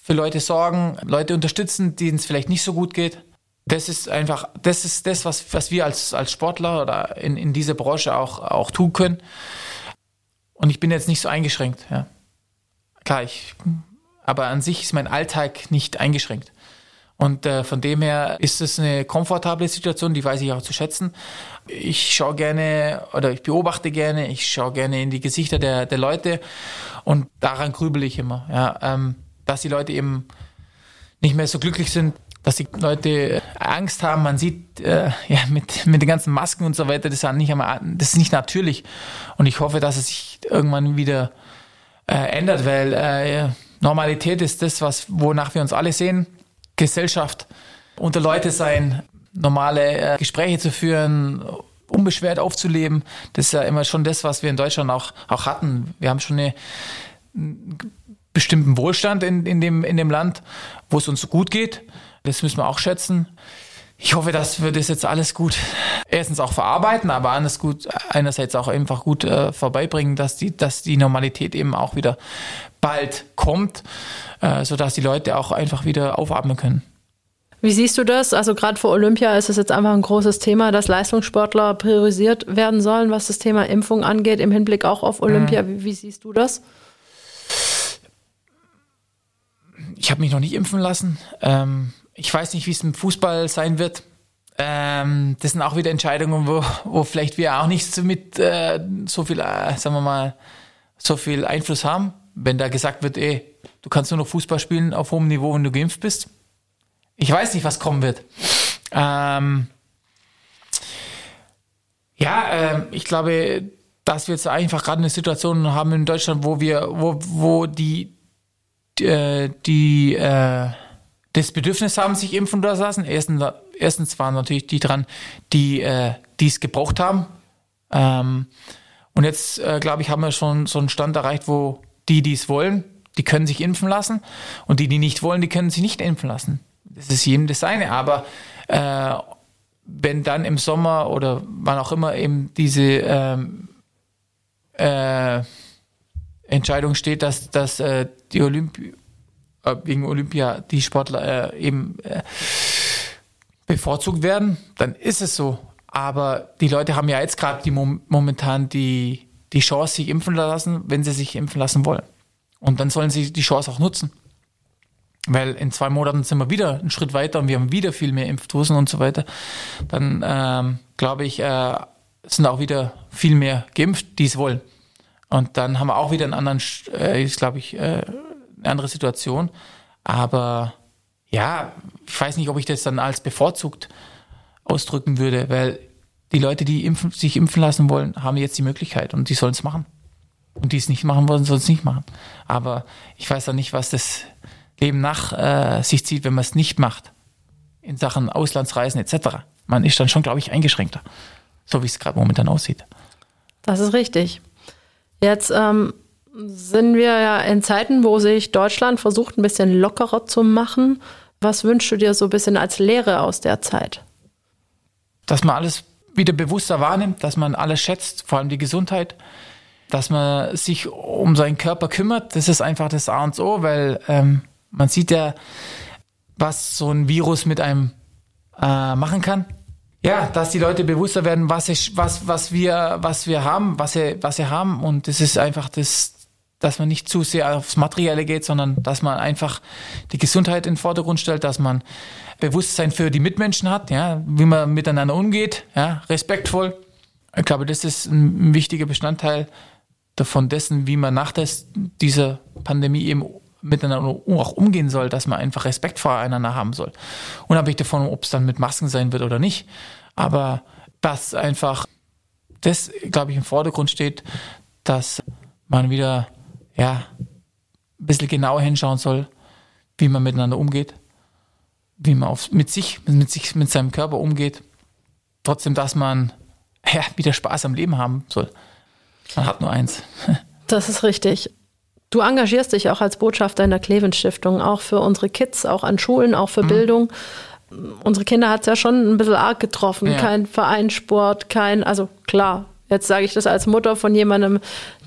Speaker 3: für Leute sorgen, Leute unterstützen, denen es vielleicht nicht so gut geht das ist einfach, das ist das, was, was wir als, als Sportler oder in, in dieser Branche auch, auch tun können. Und ich bin jetzt nicht so eingeschränkt, ja. Klar, ich, aber an sich ist mein Alltag nicht eingeschränkt. Und äh, von dem her ist es eine komfortable Situation, die weiß ich auch zu schätzen. Ich schaue gerne oder ich beobachte gerne, ich schaue gerne in die Gesichter der, der Leute und daran grübel ich immer, ja, ähm, dass die Leute eben nicht mehr so glücklich sind, dass die Leute Angst haben. Man sieht äh, ja mit, mit den ganzen Masken und so weiter, das ist, nicht einmal, das ist nicht natürlich. Und ich hoffe, dass es sich irgendwann wieder äh, ändert, weil äh, Normalität ist das, was wonach wir uns alle sehen. Gesellschaft, unter Leute sein, normale äh, Gespräche zu führen, unbeschwert aufzuleben. Das ist ja immer schon das, was wir in Deutschland auch, auch hatten. Wir haben schon eine bestimmten Wohlstand in, in, dem, in dem Land, wo es uns gut geht. Das müssen wir auch schätzen. Ich hoffe, dass wir das jetzt alles gut erstens auch verarbeiten, aber anders gut, einerseits auch einfach gut äh, vorbeibringen, dass die, dass die Normalität eben auch wieder bald kommt, äh, sodass die Leute auch einfach wieder aufatmen können.
Speaker 2: Wie siehst du das? Also gerade vor Olympia ist es jetzt einfach ein großes Thema, dass Leistungssportler priorisiert werden sollen, was das Thema Impfung angeht, im Hinblick auch auf Olympia. Mhm. Wie, wie siehst du das?
Speaker 3: Ich habe mich noch nicht impfen lassen. Ähm, ich weiß nicht, wie es im Fußball sein wird. Ähm, das sind auch wieder Entscheidungen, wo, wo vielleicht wir auch nicht so mit äh, so viel, äh, sagen wir mal, so viel Einfluss haben. Wenn da gesagt wird, ey, du kannst nur noch Fußball spielen auf hohem Niveau, wenn du geimpft bist. Ich weiß nicht, was kommen wird. Ähm, ja, äh, ich glaube, dass wir jetzt einfach gerade eine Situation haben in Deutschland, wo wir, wo, wo die, die, äh, die äh, das Bedürfnis haben, sich impfen zu lassen. Erstens, erstens waren natürlich die dran, die äh, es gebraucht haben. Ähm, und jetzt, äh, glaube ich, haben wir schon so einen Stand erreicht, wo die, die es wollen, die können sich impfen lassen. Und die, die nicht wollen, die können sich nicht impfen lassen. Das ist jedem das seine. Aber äh, wenn dann im Sommer oder wann auch immer eben diese ähm, äh, Entscheidung steht, dass, dass äh, die Olymp äh, wegen Olympia die Sportler äh, eben äh, bevorzugt werden, dann ist es so. Aber die Leute haben ja jetzt gerade die momentan die, die Chance, sich impfen lassen, wenn sie sich impfen lassen wollen. Und dann sollen sie die Chance auch nutzen. Weil in zwei Monaten sind wir wieder einen Schritt weiter und wir haben wieder viel mehr Impfdosen und so weiter. Dann ähm, glaube ich, äh, sind auch wieder viel mehr geimpft, die es wollen. Und dann haben wir auch wieder einen anderen, äh, ist glaube ich, äh, eine andere Situation. Aber ja, ich weiß nicht, ob ich das dann als bevorzugt ausdrücken würde, weil die Leute, die impfen, sich impfen lassen wollen, haben jetzt die Möglichkeit und die sollen es machen. Und die es nicht machen wollen, sollen es nicht machen. Aber ich weiß auch nicht, was das Leben nach äh, sich zieht, wenn man es nicht macht. In Sachen Auslandsreisen etc. Man ist dann schon, glaube ich, eingeschränkter. So wie es gerade momentan aussieht.
Speaker 2: Das ist richtig. Jetzt ähm, sind wir ja in Zeiten, wo sich Deutschland versucht, ein bisschen lockerer zu machen. Was wünschst du dir so ein bisschen als Lehre aus der Zeit?
Speaker 3: Dass man alles wieder bewusster wahrnimmt, dass man alles schätzt, vor allem die Gesundheit, dass man sich um seinen Körper kümmert. Das ist einfach das A und O, weil ähm, man sieht ja, was so ein Virus mit einem äh, machen kann. Ja, dass die Leute bewusster werden, was, ich, was, was, wir, was wir haben, was sie, was sie haben. Und das ist einfach das, dass man nicht zu sehr aufs Materielle geht, sondern dass man einfach die Gesundheit in den Vordergrund stellt, dass man Bewusstsein für die Mitmenschen hat, ja, wie man miteinander umgeht, ja, respektvoll. Ich glaube, das ist ein wichtiger Bestandteil davon dessen, wie man nach des, dieser Pandemie eben miteinander auch umgehen soll, dass man einfach Respekt voreinander haben soll. Unabhängig davon, ob es dann mit Masken sein wird oder nicht. Aber dass einfach das, glaube ich, im Vordergrund steht, dass man wieder ja, ein bisschen genauer hinschauen soll, wie man miteinander umgeht, wie man auf, mit sich, mit sich, mit seinem Körper umgeht. Trotzdem, dass man ja, wieder Spaß am Leben haben soll. Man hat nur eins.
Speaker 2: Das ist richtig. Du engagierst dich auch als Botschafter in der Cleveland Stiftung, auch für unsere Kids, auch an Schulen, auch für mhm. Bildung. Unsere Kinder hat es ja schon ein bisschen arg getroffen. Ja. Kein Vereinssport, kein, also klar, jetzt sage ich das als Mutter von jemandem,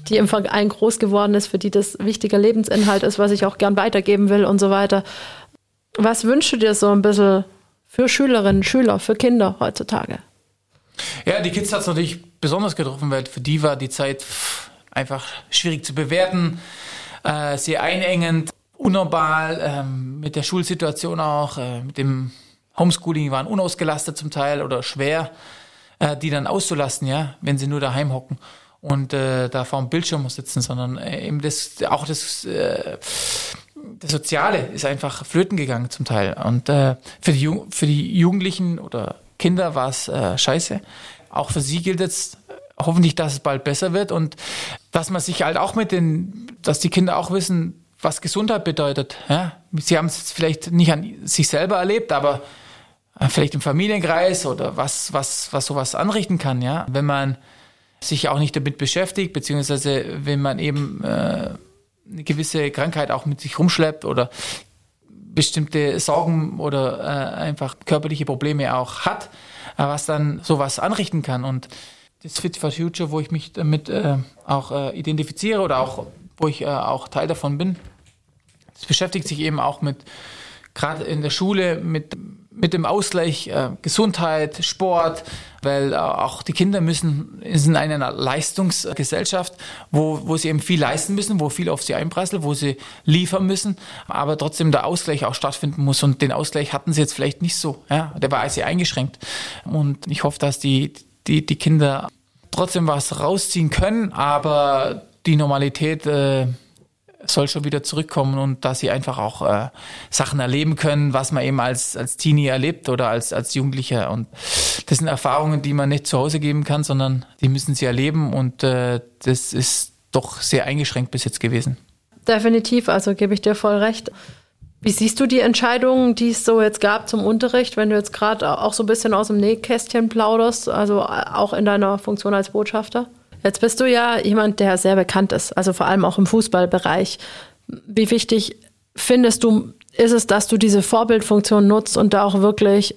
Speaker 2: die im Verein groß geworden ist, für die das wichtiger Lebensinhalt ist, was ich auch gern weitergeben will und so weiter. Was wünschst du dir so ein bisschen für Schülerinnen, Schüler, für Kinder heutzutage?
Speaker 3: Ja, die Kids hat es natürlich besonders getroffen, weil für die war die Zeit einfach schwierig zu bewerten äh, sehr einengend, unnormal, ähm, mit der Schulsituation auch, äh, mit dem Homeschooling, waren unausgelastet zum Teil oder schwer, äh, die dann auszulasten, ja, wenn sie nur daheim hocken und äh, da vor dem Bildschirm sitzen, sondern äh, eben das, auch das, äh, das Soziale ist einfach flöten gegangen zum Teil. Und äh, für, die, für die Jugendlichen oder Kinder war es äh, scheiße. Auch für sie gilt jetzt hoffentlich, dass es bald besser wird und dass man sich halt auch mit den, dass die Kinder auch wissen, was Gesundheit bedeutet. Ja? Sie haben es vielleicht nicht an sich selber erlebt, aber äh, vielleicht im Familienkreis oder was, was, was sowas anrichten kann, ja. Wenn man sich auch nicht damit beschäftigt, beziehungsweise wenn man eben äh, eine gewisse Krankheit auch mit sich rumschleppt oder bestimmte Sorgen oder äh, einfach körperliche Probleme auch hat, äh, was dann sowas anrichten kann. Und das Fit for Future, wo ich mich damit äh, auch äh, identifiziere oder auch, wo ich äh, auch Teil davon bin. Das beschäftigt sich eben auch mit, gerade in der Schule, mit, mit dem Ausgleich äh, Gesundheit, Sport, weil äh, auch die Kinder müssen, sind in einer Leistungsgesellschaft, wo, wo sie eben viel leisten müssen, wo viel auf sie einprasselt, wo sie liefern müssen, aber trotzdem der Ausgleich auch stattfinden muss. Und den Ausgleich hatten sie jetzt vielleicht nicht so. Ja? Der war sehr eingeschränkt. Und ich hoffe, dass die, die, die Kinder trotzdem was rausziehen können, aber die Normalität äh, soll schon wieder zurückkommen und dass sie einfach auch äh, Sachen erleben können, was man eben als, als Teenie erlebt oder als, als Jugendlicher. Und das sind Erfahrungen, die man nicht zu Hause geben kann, sondern die müssen sie erleben und äh, das ist doch sehr eingeschränkt bis jetzt gewesen.
Speaker 2: Definitiv, also gebe ich dir voll recht. Wie siehst du die Entscheidungen, die es so jetzt gab zum Unterricht, wenn du jetzt gerade auch so ein bisschen aus dem Nähkästchen plauderst, also auch in deiner Funktion als Botschafter? Jetzt bist du ja jemand, der sehr bekannt ist, also vor allem auch im Fußballbereich. Wie wichtig findest du, ist es, dass du diese Vorbildfunktion nutzt und da auch wirklich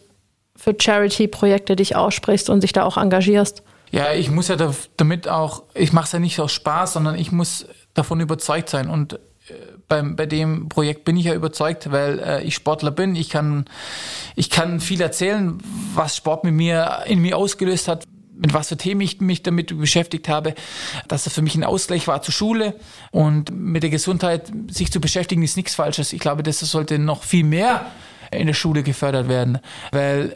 Speaker 2: für Charity-Projekte dich aussprichst und dich da auch engagierst?
Speaker 3: Ja, ich muss ja damit auch, ich mache es ja nicht aus Spaß, sondern ich muss davon überzeugt sein. Und beim, bei dem Projekt bin ich ja überzeugt, weil äh, ich Sportler bin. Ich kann, ich kann viel erzählen, was Sport mit mir in mir ausgelöst hat, mit was für Themen ich mich damit beschäftigt habe, dass das für mich ein Ausgleich war zur Schule und mit der Gesundheit sich zu beschäftigen ist nichts Falsches. Ich glaube, das sollte noch viel mehr in der Schule gefördert werden, weil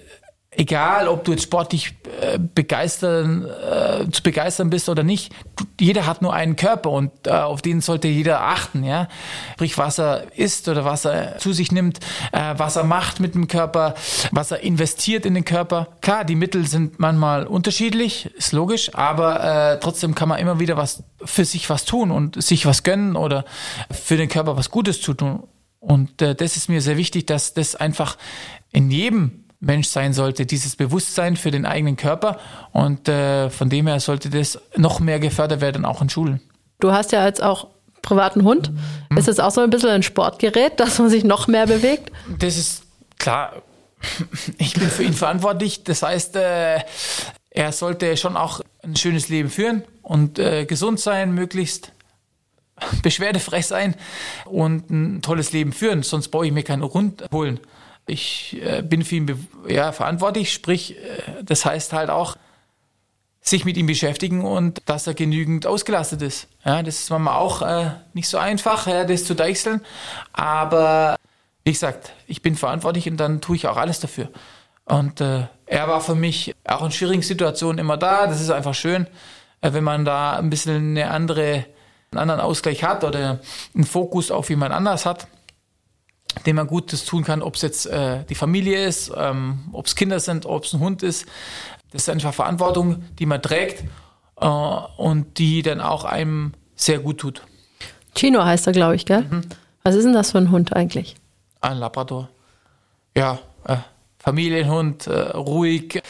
Speaker 3: egal ob du jetzt sportlich äh, begeistern, äh, zu begeistern bist oder nicht, du, jeder hat nur einen Körper und äh, auf den sollte jeder achten, ja. Sprich, was er isst oder was er zu sich nimmt, äh, was er macht mit dem Körper, was er investiert in den Körper. Klar, die Mittel sind manchmal unterschiedlich, ist logisch, aber äh, trotzdem kann man immer wieder was für sich was tun und sich was gönnen oder für den Körper was Gutes zu tun. Und äh, das ist mir sehr wichtig, dass das einfach in jedem Mensch sein sollte, dieses Bewusstsein für den eigenen Körper. Und äh, von dem her sollte das noch mehr gefördert werden, auch in Schulen.
Speaker 2: Du hast ja jetzt auch privaten Hund. Mhm. Ist das auch so ein bisschen ein Sportgerät, dass man sich noch mehr bewegt?
Speaker 3: Das ist klar. Ich bin für ihn verantwortlich. Das heißt, äh, er sollte schon auch ein schönes Leben führen und äh, gesund sein, möglichst beschwerdefrei sein und ein tolles Leben führen. Sonst brauche ich mir keinen Hund holen. Ich äh, bin für ihn ja, verantwortlich, sprich, äh, das heißt halt auch, sich mit ihm beschäftigen und dass er genügend ausgelastet ist. Ja, das ist manchmal auch äh, nicht so einfach, ja, das zu deichseln. Aber wie gesagt, ich bin verantwortlich und dann tue ich auch alles dafür. Und äh, er war für mich auch in schwierigen Situationen immer da. Das ist einfach schön, äh, wenn man da ein bisschen eine andere, einen anderen Ausgleich hat oder einen Fokus auf jemand anders hat dem man Gutes tun kann, ob es jetzt äh, die Familie ist, ähm, ob es Kinder sind, ob es ein Hund ist. Das ist einfach Verantwortung, die man trägt äh, und die dann auch einem sehr gut tut.
Speaker 2: Chino heißt er, glaube ich, gell? Mhm. Was ist denn das für ein Hund eigentlich?
Speaker 3: Ein Labrador. Ja, äh, Familienhund, äh, ruhig,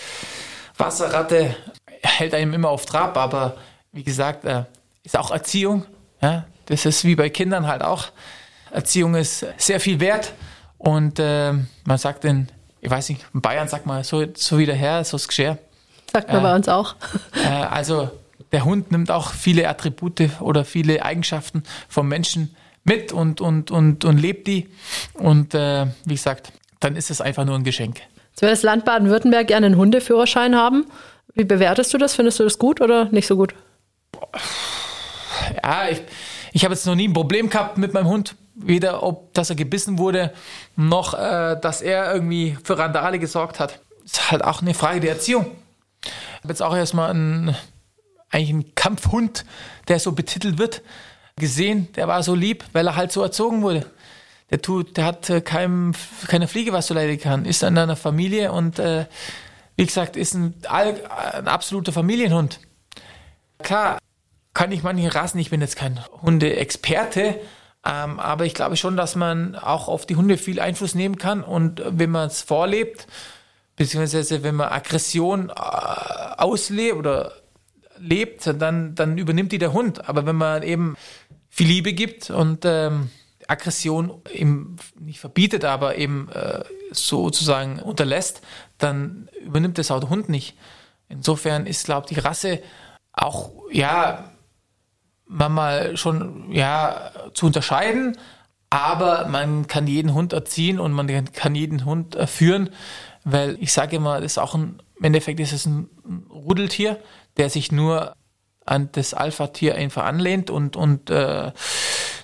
Speaker 3: Wasserratte, hält einem immer auf Trab, aber wie gesagt, äh, ist auch Erziehung. Ja? Das ist wie bei Kindern halt auch. Erziehung ist sehr viel wert. Und äh, man sagt in, ich weiß nicht, in Bayern sagt man so, so wie der Herr, so das Geschirr.
Speaker 2: Sagt man äh, bei uns auch.
Speaker 3: Äh, also der Hund nimmt auch viele Attribute oder viele Eigenschaften vom Menschen mit und, und, und, und lebt die. Und äh, wie gesagt, dann ist es einfach nur ein Geschenk.
Speaker 2: Jetzt will das Land Baden-Württemberg gerne einen Hundeführerschein haben. Wie bewertest du das? Findest du das gut oder nicht so gut?
Speaker 3: Ja, ich, ich habe jetzt noch nie ein Problem gehabt mit meinem Hund weder ob, dass er gebissen wurde, noch äh, dass er irgendwie für Randale gesorgt hat. Ist halt auch eine Frage der Erziehung. Ich habe jetzt auch erstmal einen, eigentlich einen Kampfhund, der so betitelt wird, gesehen. Der war so lieb, weil er halt so erzogen wurde. Der tut, der hat äh, keinem, keine Fliege, was so leiden kann. Ist in einer Familie und äh, wie gesagt, ist ein, ein absoluter Familienhund. Klar, kann ich manche Rassen, ich bin jetzt kein Hundeexperte, ähm, aber ich glaube schon, dass man auch auf die Hunde viel Einfluss nehmen kann und wenn man es vorlebt, beziehungsweise wenn man Aggression äh, auslebt oder lebt, dann, dann übernimmt die der Hund. Aber wenn man eben viel Liebe gibt und ähm, Aggression eben nicht verbietet, aber eben äh, sozusagen unterlässt, dann übernimmt das auch der Hund nicht. Insofern ist, glaube ich, die Rasse auch, ja, manchmal schon ja zu unterscheiden, aber man kann jeden Hund erziehen und man kann jeden Hund führen, weil ich sage immer, das ist auch ein, im Endeffekt ist es ein Rudeltier, der sich nur an das Alpha-Tier einfach anlehnt und, und äh,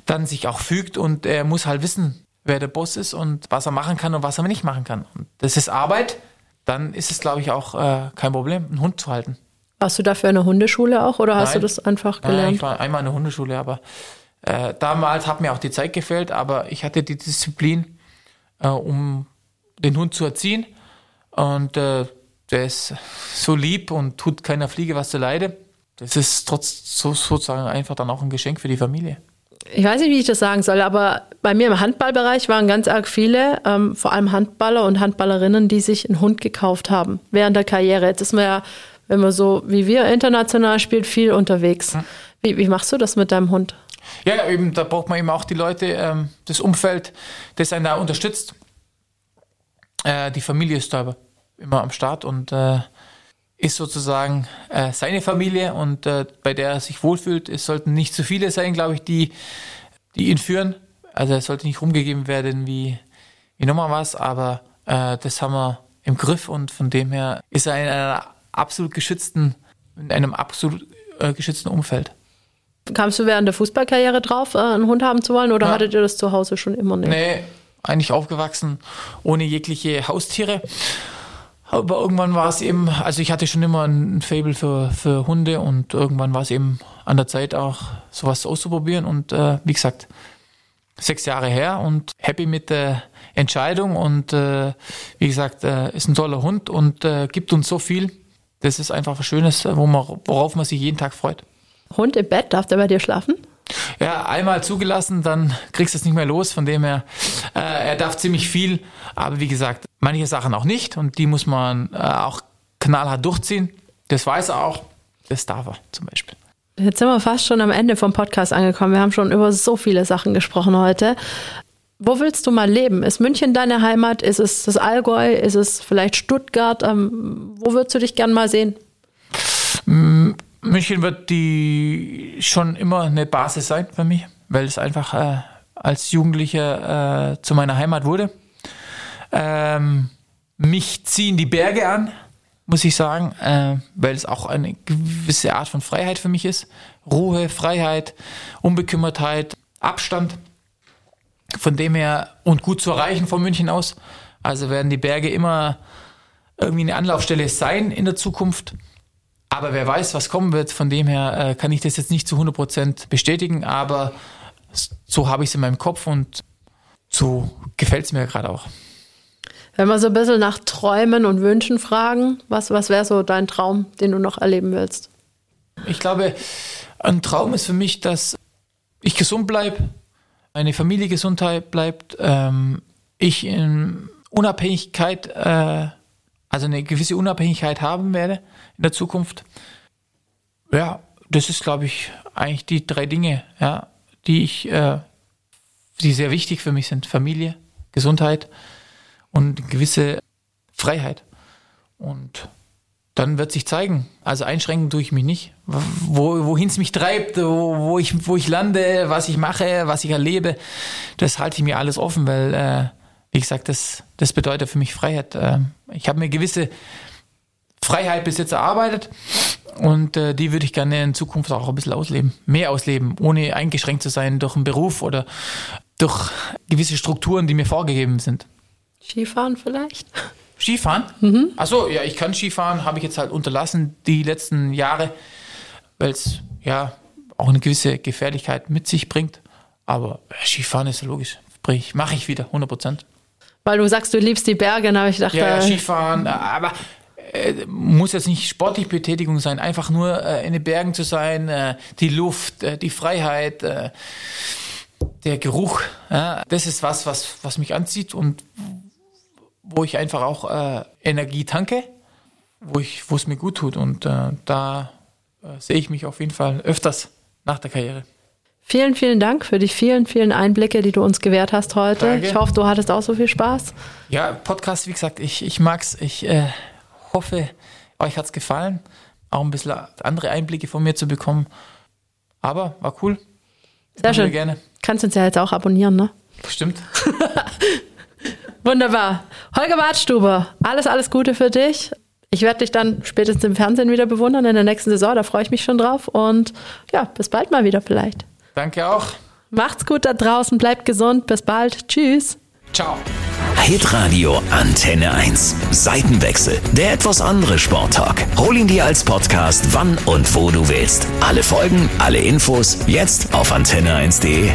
Speaker 3: dann sich auch fügt und er muss halt wissen, wer der Boss ist und was er machen kann und was er nicht machen kann. Und das ist Arbeit, dann ist es, glaube ich, auch äh, kein Problem, einen Hund zu halten.
Speaker 2: Warst du dafür eine Hundeschule auch oder Nein. hast du das einfach gelernt? Nein,
Speaker 3: ich war einmal in der Hundeschule, aber äh, damals hat mir auch die Zeit gefehlt, aber ich hatte die Disziplin, äh, um den Hund zu erziehen. Und äh, der ist so lieb und tut keiner Fliege was zu leide. Das ist trotz so, sozusagen einfach dann auch ein Geschenk für die Familie.
Speaker 2: Ich weiß nicht, wie ich das sagen soll, aber bei mir im Handballbereich waren ganz arg viele, ähm, vor allem Handballer und Handballerinnen, die sich einen Hund gekauft haben während der Karriere. Jetzt ist man ja wenn man so wie wir international spielt, viel unterwegs. Wie, wie machst du das mit deinem Hund?
Speaker 3: Ja, eben, da braucht man eben auch die Leute, ähm, das Umfeld, das einen da unterstützt. Äh, die Familie ist da immer am Start und äh, ist sozusagen äh, seine Familie und bei der er sich wohlfühlt. Es sollten nicht zu viele sein, glaube ich, die, die ihn führen. Also es sollte nicht rumgegeben werden wie, wie nochmal was, aber das haben wir im Griff und von dem her ist er in einer absolut geschützten, in einem absolut äh, geschützten Umfeld.
Speaker 2: Kamst du während der Fußballkarriere drauf, äh, einen Hund haben zu wollen oder
Speaker 3: Ja.
Speaker 2: hattet ihr das zu Hause schon immer nicht?
Speaker 3: Nee, eigentlich aufgewachsen ohne jegliche Haustiere. Aber irgendwann war es eben, also ich hatte schon immer ein Fable für, für Hunde und irgendwann war es eben an der Zeit auch sowas auszuprobieren und äh, wie gesagt, sechs Jahre her und happy mit der Entscheidung und äh, wie gesagt, äh, ist ein toller Hund und äh, gibt uns so viel. Das ist einfach was Schönes, worauf man sich jeden Tag freut.
Speaker 2: Hund im Bett, darf der bei dir schlafen?
Speaker 3: Ja, einmal zugelassen, dann kriegst du es nicht mehr los. Von dem her, äh, er darf ziemlich viel, aber wie gesagt, manche Sachen auch nicht und die muss man äh, auch knallhart durchziehen. Das weiß er auch. Das darf er zum Beispiel.
Speaker 2: Jetzt sind wir fast schon am Ende vom Podcast angekommen. Wir haben schon über so viele Sachen gesprochen heute. Wo willst du mal leben? Ist München deine Heimat? Ist es das Allgäu? Ist es vielleicht Stuttgart? Ähm, wo würdest du dich gern mal sehen?
Speaker 3: München wird die schon immer eine Basis sein für mich, weil es einfach äh, als Jugendlicher äh, zu meiner Heimat wurde. Ähm, mich ziehen die Berge an, muss ich sagen, äh, weil es auch eine gewisse Art von Freiheit für mich ist. Ruhe, Freiheit, Unbekümmertheit, Abstand. Von dem her und gut zu erreichen von München aus. Also werden die Berge immer irgendwie eine Anlaufstelle sein in der Zukunft. Aber wer weiß, was kommen wird. Von dem her äh, kann ich das jetzt nicht zu 100% bestätigen, aber so habe ich es in meinem Kopf und so gefällt es mir gerade auch.
Speaker 2: Wenn wir so ein bisschen nach Träumen und Wünschen fragen, was, was wäre so dein Traum, den du noch erleben willst?
Speaker 3: Ich glaube, ein Traum ist für mich, dass ich gesund bleibe, meine Familie Gesundheit bleibt, ähm, ich in Unabhängigkeit, äh, also eine gewisse Unabhängigkeit haben werde in der Zukunft. Ja, das ist, glaube ich, eigentlich die drei Dinge, ja, die ich, äh, die sehr wichtig für mich sind: Familie, Gesundheit und gewisse Freiheit. Und dann wird sich zeigen. Also einschränken tue ich mich nicht. Wo, wohin es mich treibt, wo, wo, ich, wo ich lande, was ich mache, was ich erlebe, das halte ich mir alles offen, weil, äh, wie gesagt, das, das bedeutet für mich Freiheit. Äh, ich habe mir gewisse Freiheit bis jetzt erarbeitet und äh, die würde ich gerne in Zukunft auch ein bisschen ausleben. Mehr ausleben, ohne eingeschränkt zu sein durch einen Beruf oder durch gewisse Strukturen, die mir vorgegeben sind.
Speaker 2: Skifahren vielleicht?
Speaker 3: Skifahren? Mhm. Achso, ja, ich kann Skifahren, habe ich jetzt halt unterlassen die letzten Jahre, weil es ja auch eine gewisse Gefährlichkeit mit sich bringt. Aber ja, Skifahren ist ja logisch. Sprich, mache ich wieder, 100 Prozent.
Speaker 2: Weil du sagst, du liebst die Berge, habe ich gedacht,
Speaker 3: Ja, ja,
Speaker 2: äh,
Speaker 3: Skifahren, äh, aber äh, muss jetzt nicht sportliche Betätigung sein, einfach nur äh, in den Bergen zu sein, äh, die Luft, äh, die Freiheit, äh, der Geruch, ja, das ist was, was, was mich anzieht und wo ich einfach auch äh, Energie tanke, wo ich, wo es mir gut tut und äh, da äh, sehe ich mich auf jeden Fall öfters nach der Karriere.
Speaker 2: vielen, vielen Dank für die vielen, vielen Einblicke, die du uns gewährt hast heute.
Speaker 3: Danke.
Speaker 2: Ich hoffe, du hattest auch so viel Spaß.
Speaker 3: Ja, Podcast, wie gesagt, ich, ich mag's. Ich äh, hoffe, euch hat's gefallen. Auch ein bisschen andere Einblicke von mir zu bekommen. Aber war cool.
Speaker 2: Sehr schön.
Speaker 3: gerne.
Speaker 2: Kannst uns ja jetzt auch abonnieren, ne?
Speaker 3: Bestimmt.
Speaker 2: Wunderbar. Holger Bartstube, alles, alles Gute für dich. Ich werde dich dann spätestens im Fernsehen wieder bewundern in der nächsten Saison. Da freue ich mich schon drauf. Und ja, bis bald mal wieder vielleicht.
Speaker 3: Danke auch.
Speaker 2: Macht's gut da draußen, bleibt gesund. Bis bald. Tschüss.
Speaker 3: Ciao.
Speaker 1: Hitradio Antenne 1. Seitenwechsel. Der etwas andere Sporttalk. Hol ihn dir als Podcast, wann und wo du willst. Alle Folgen, alle Infos, jetzt auf antenne1.de.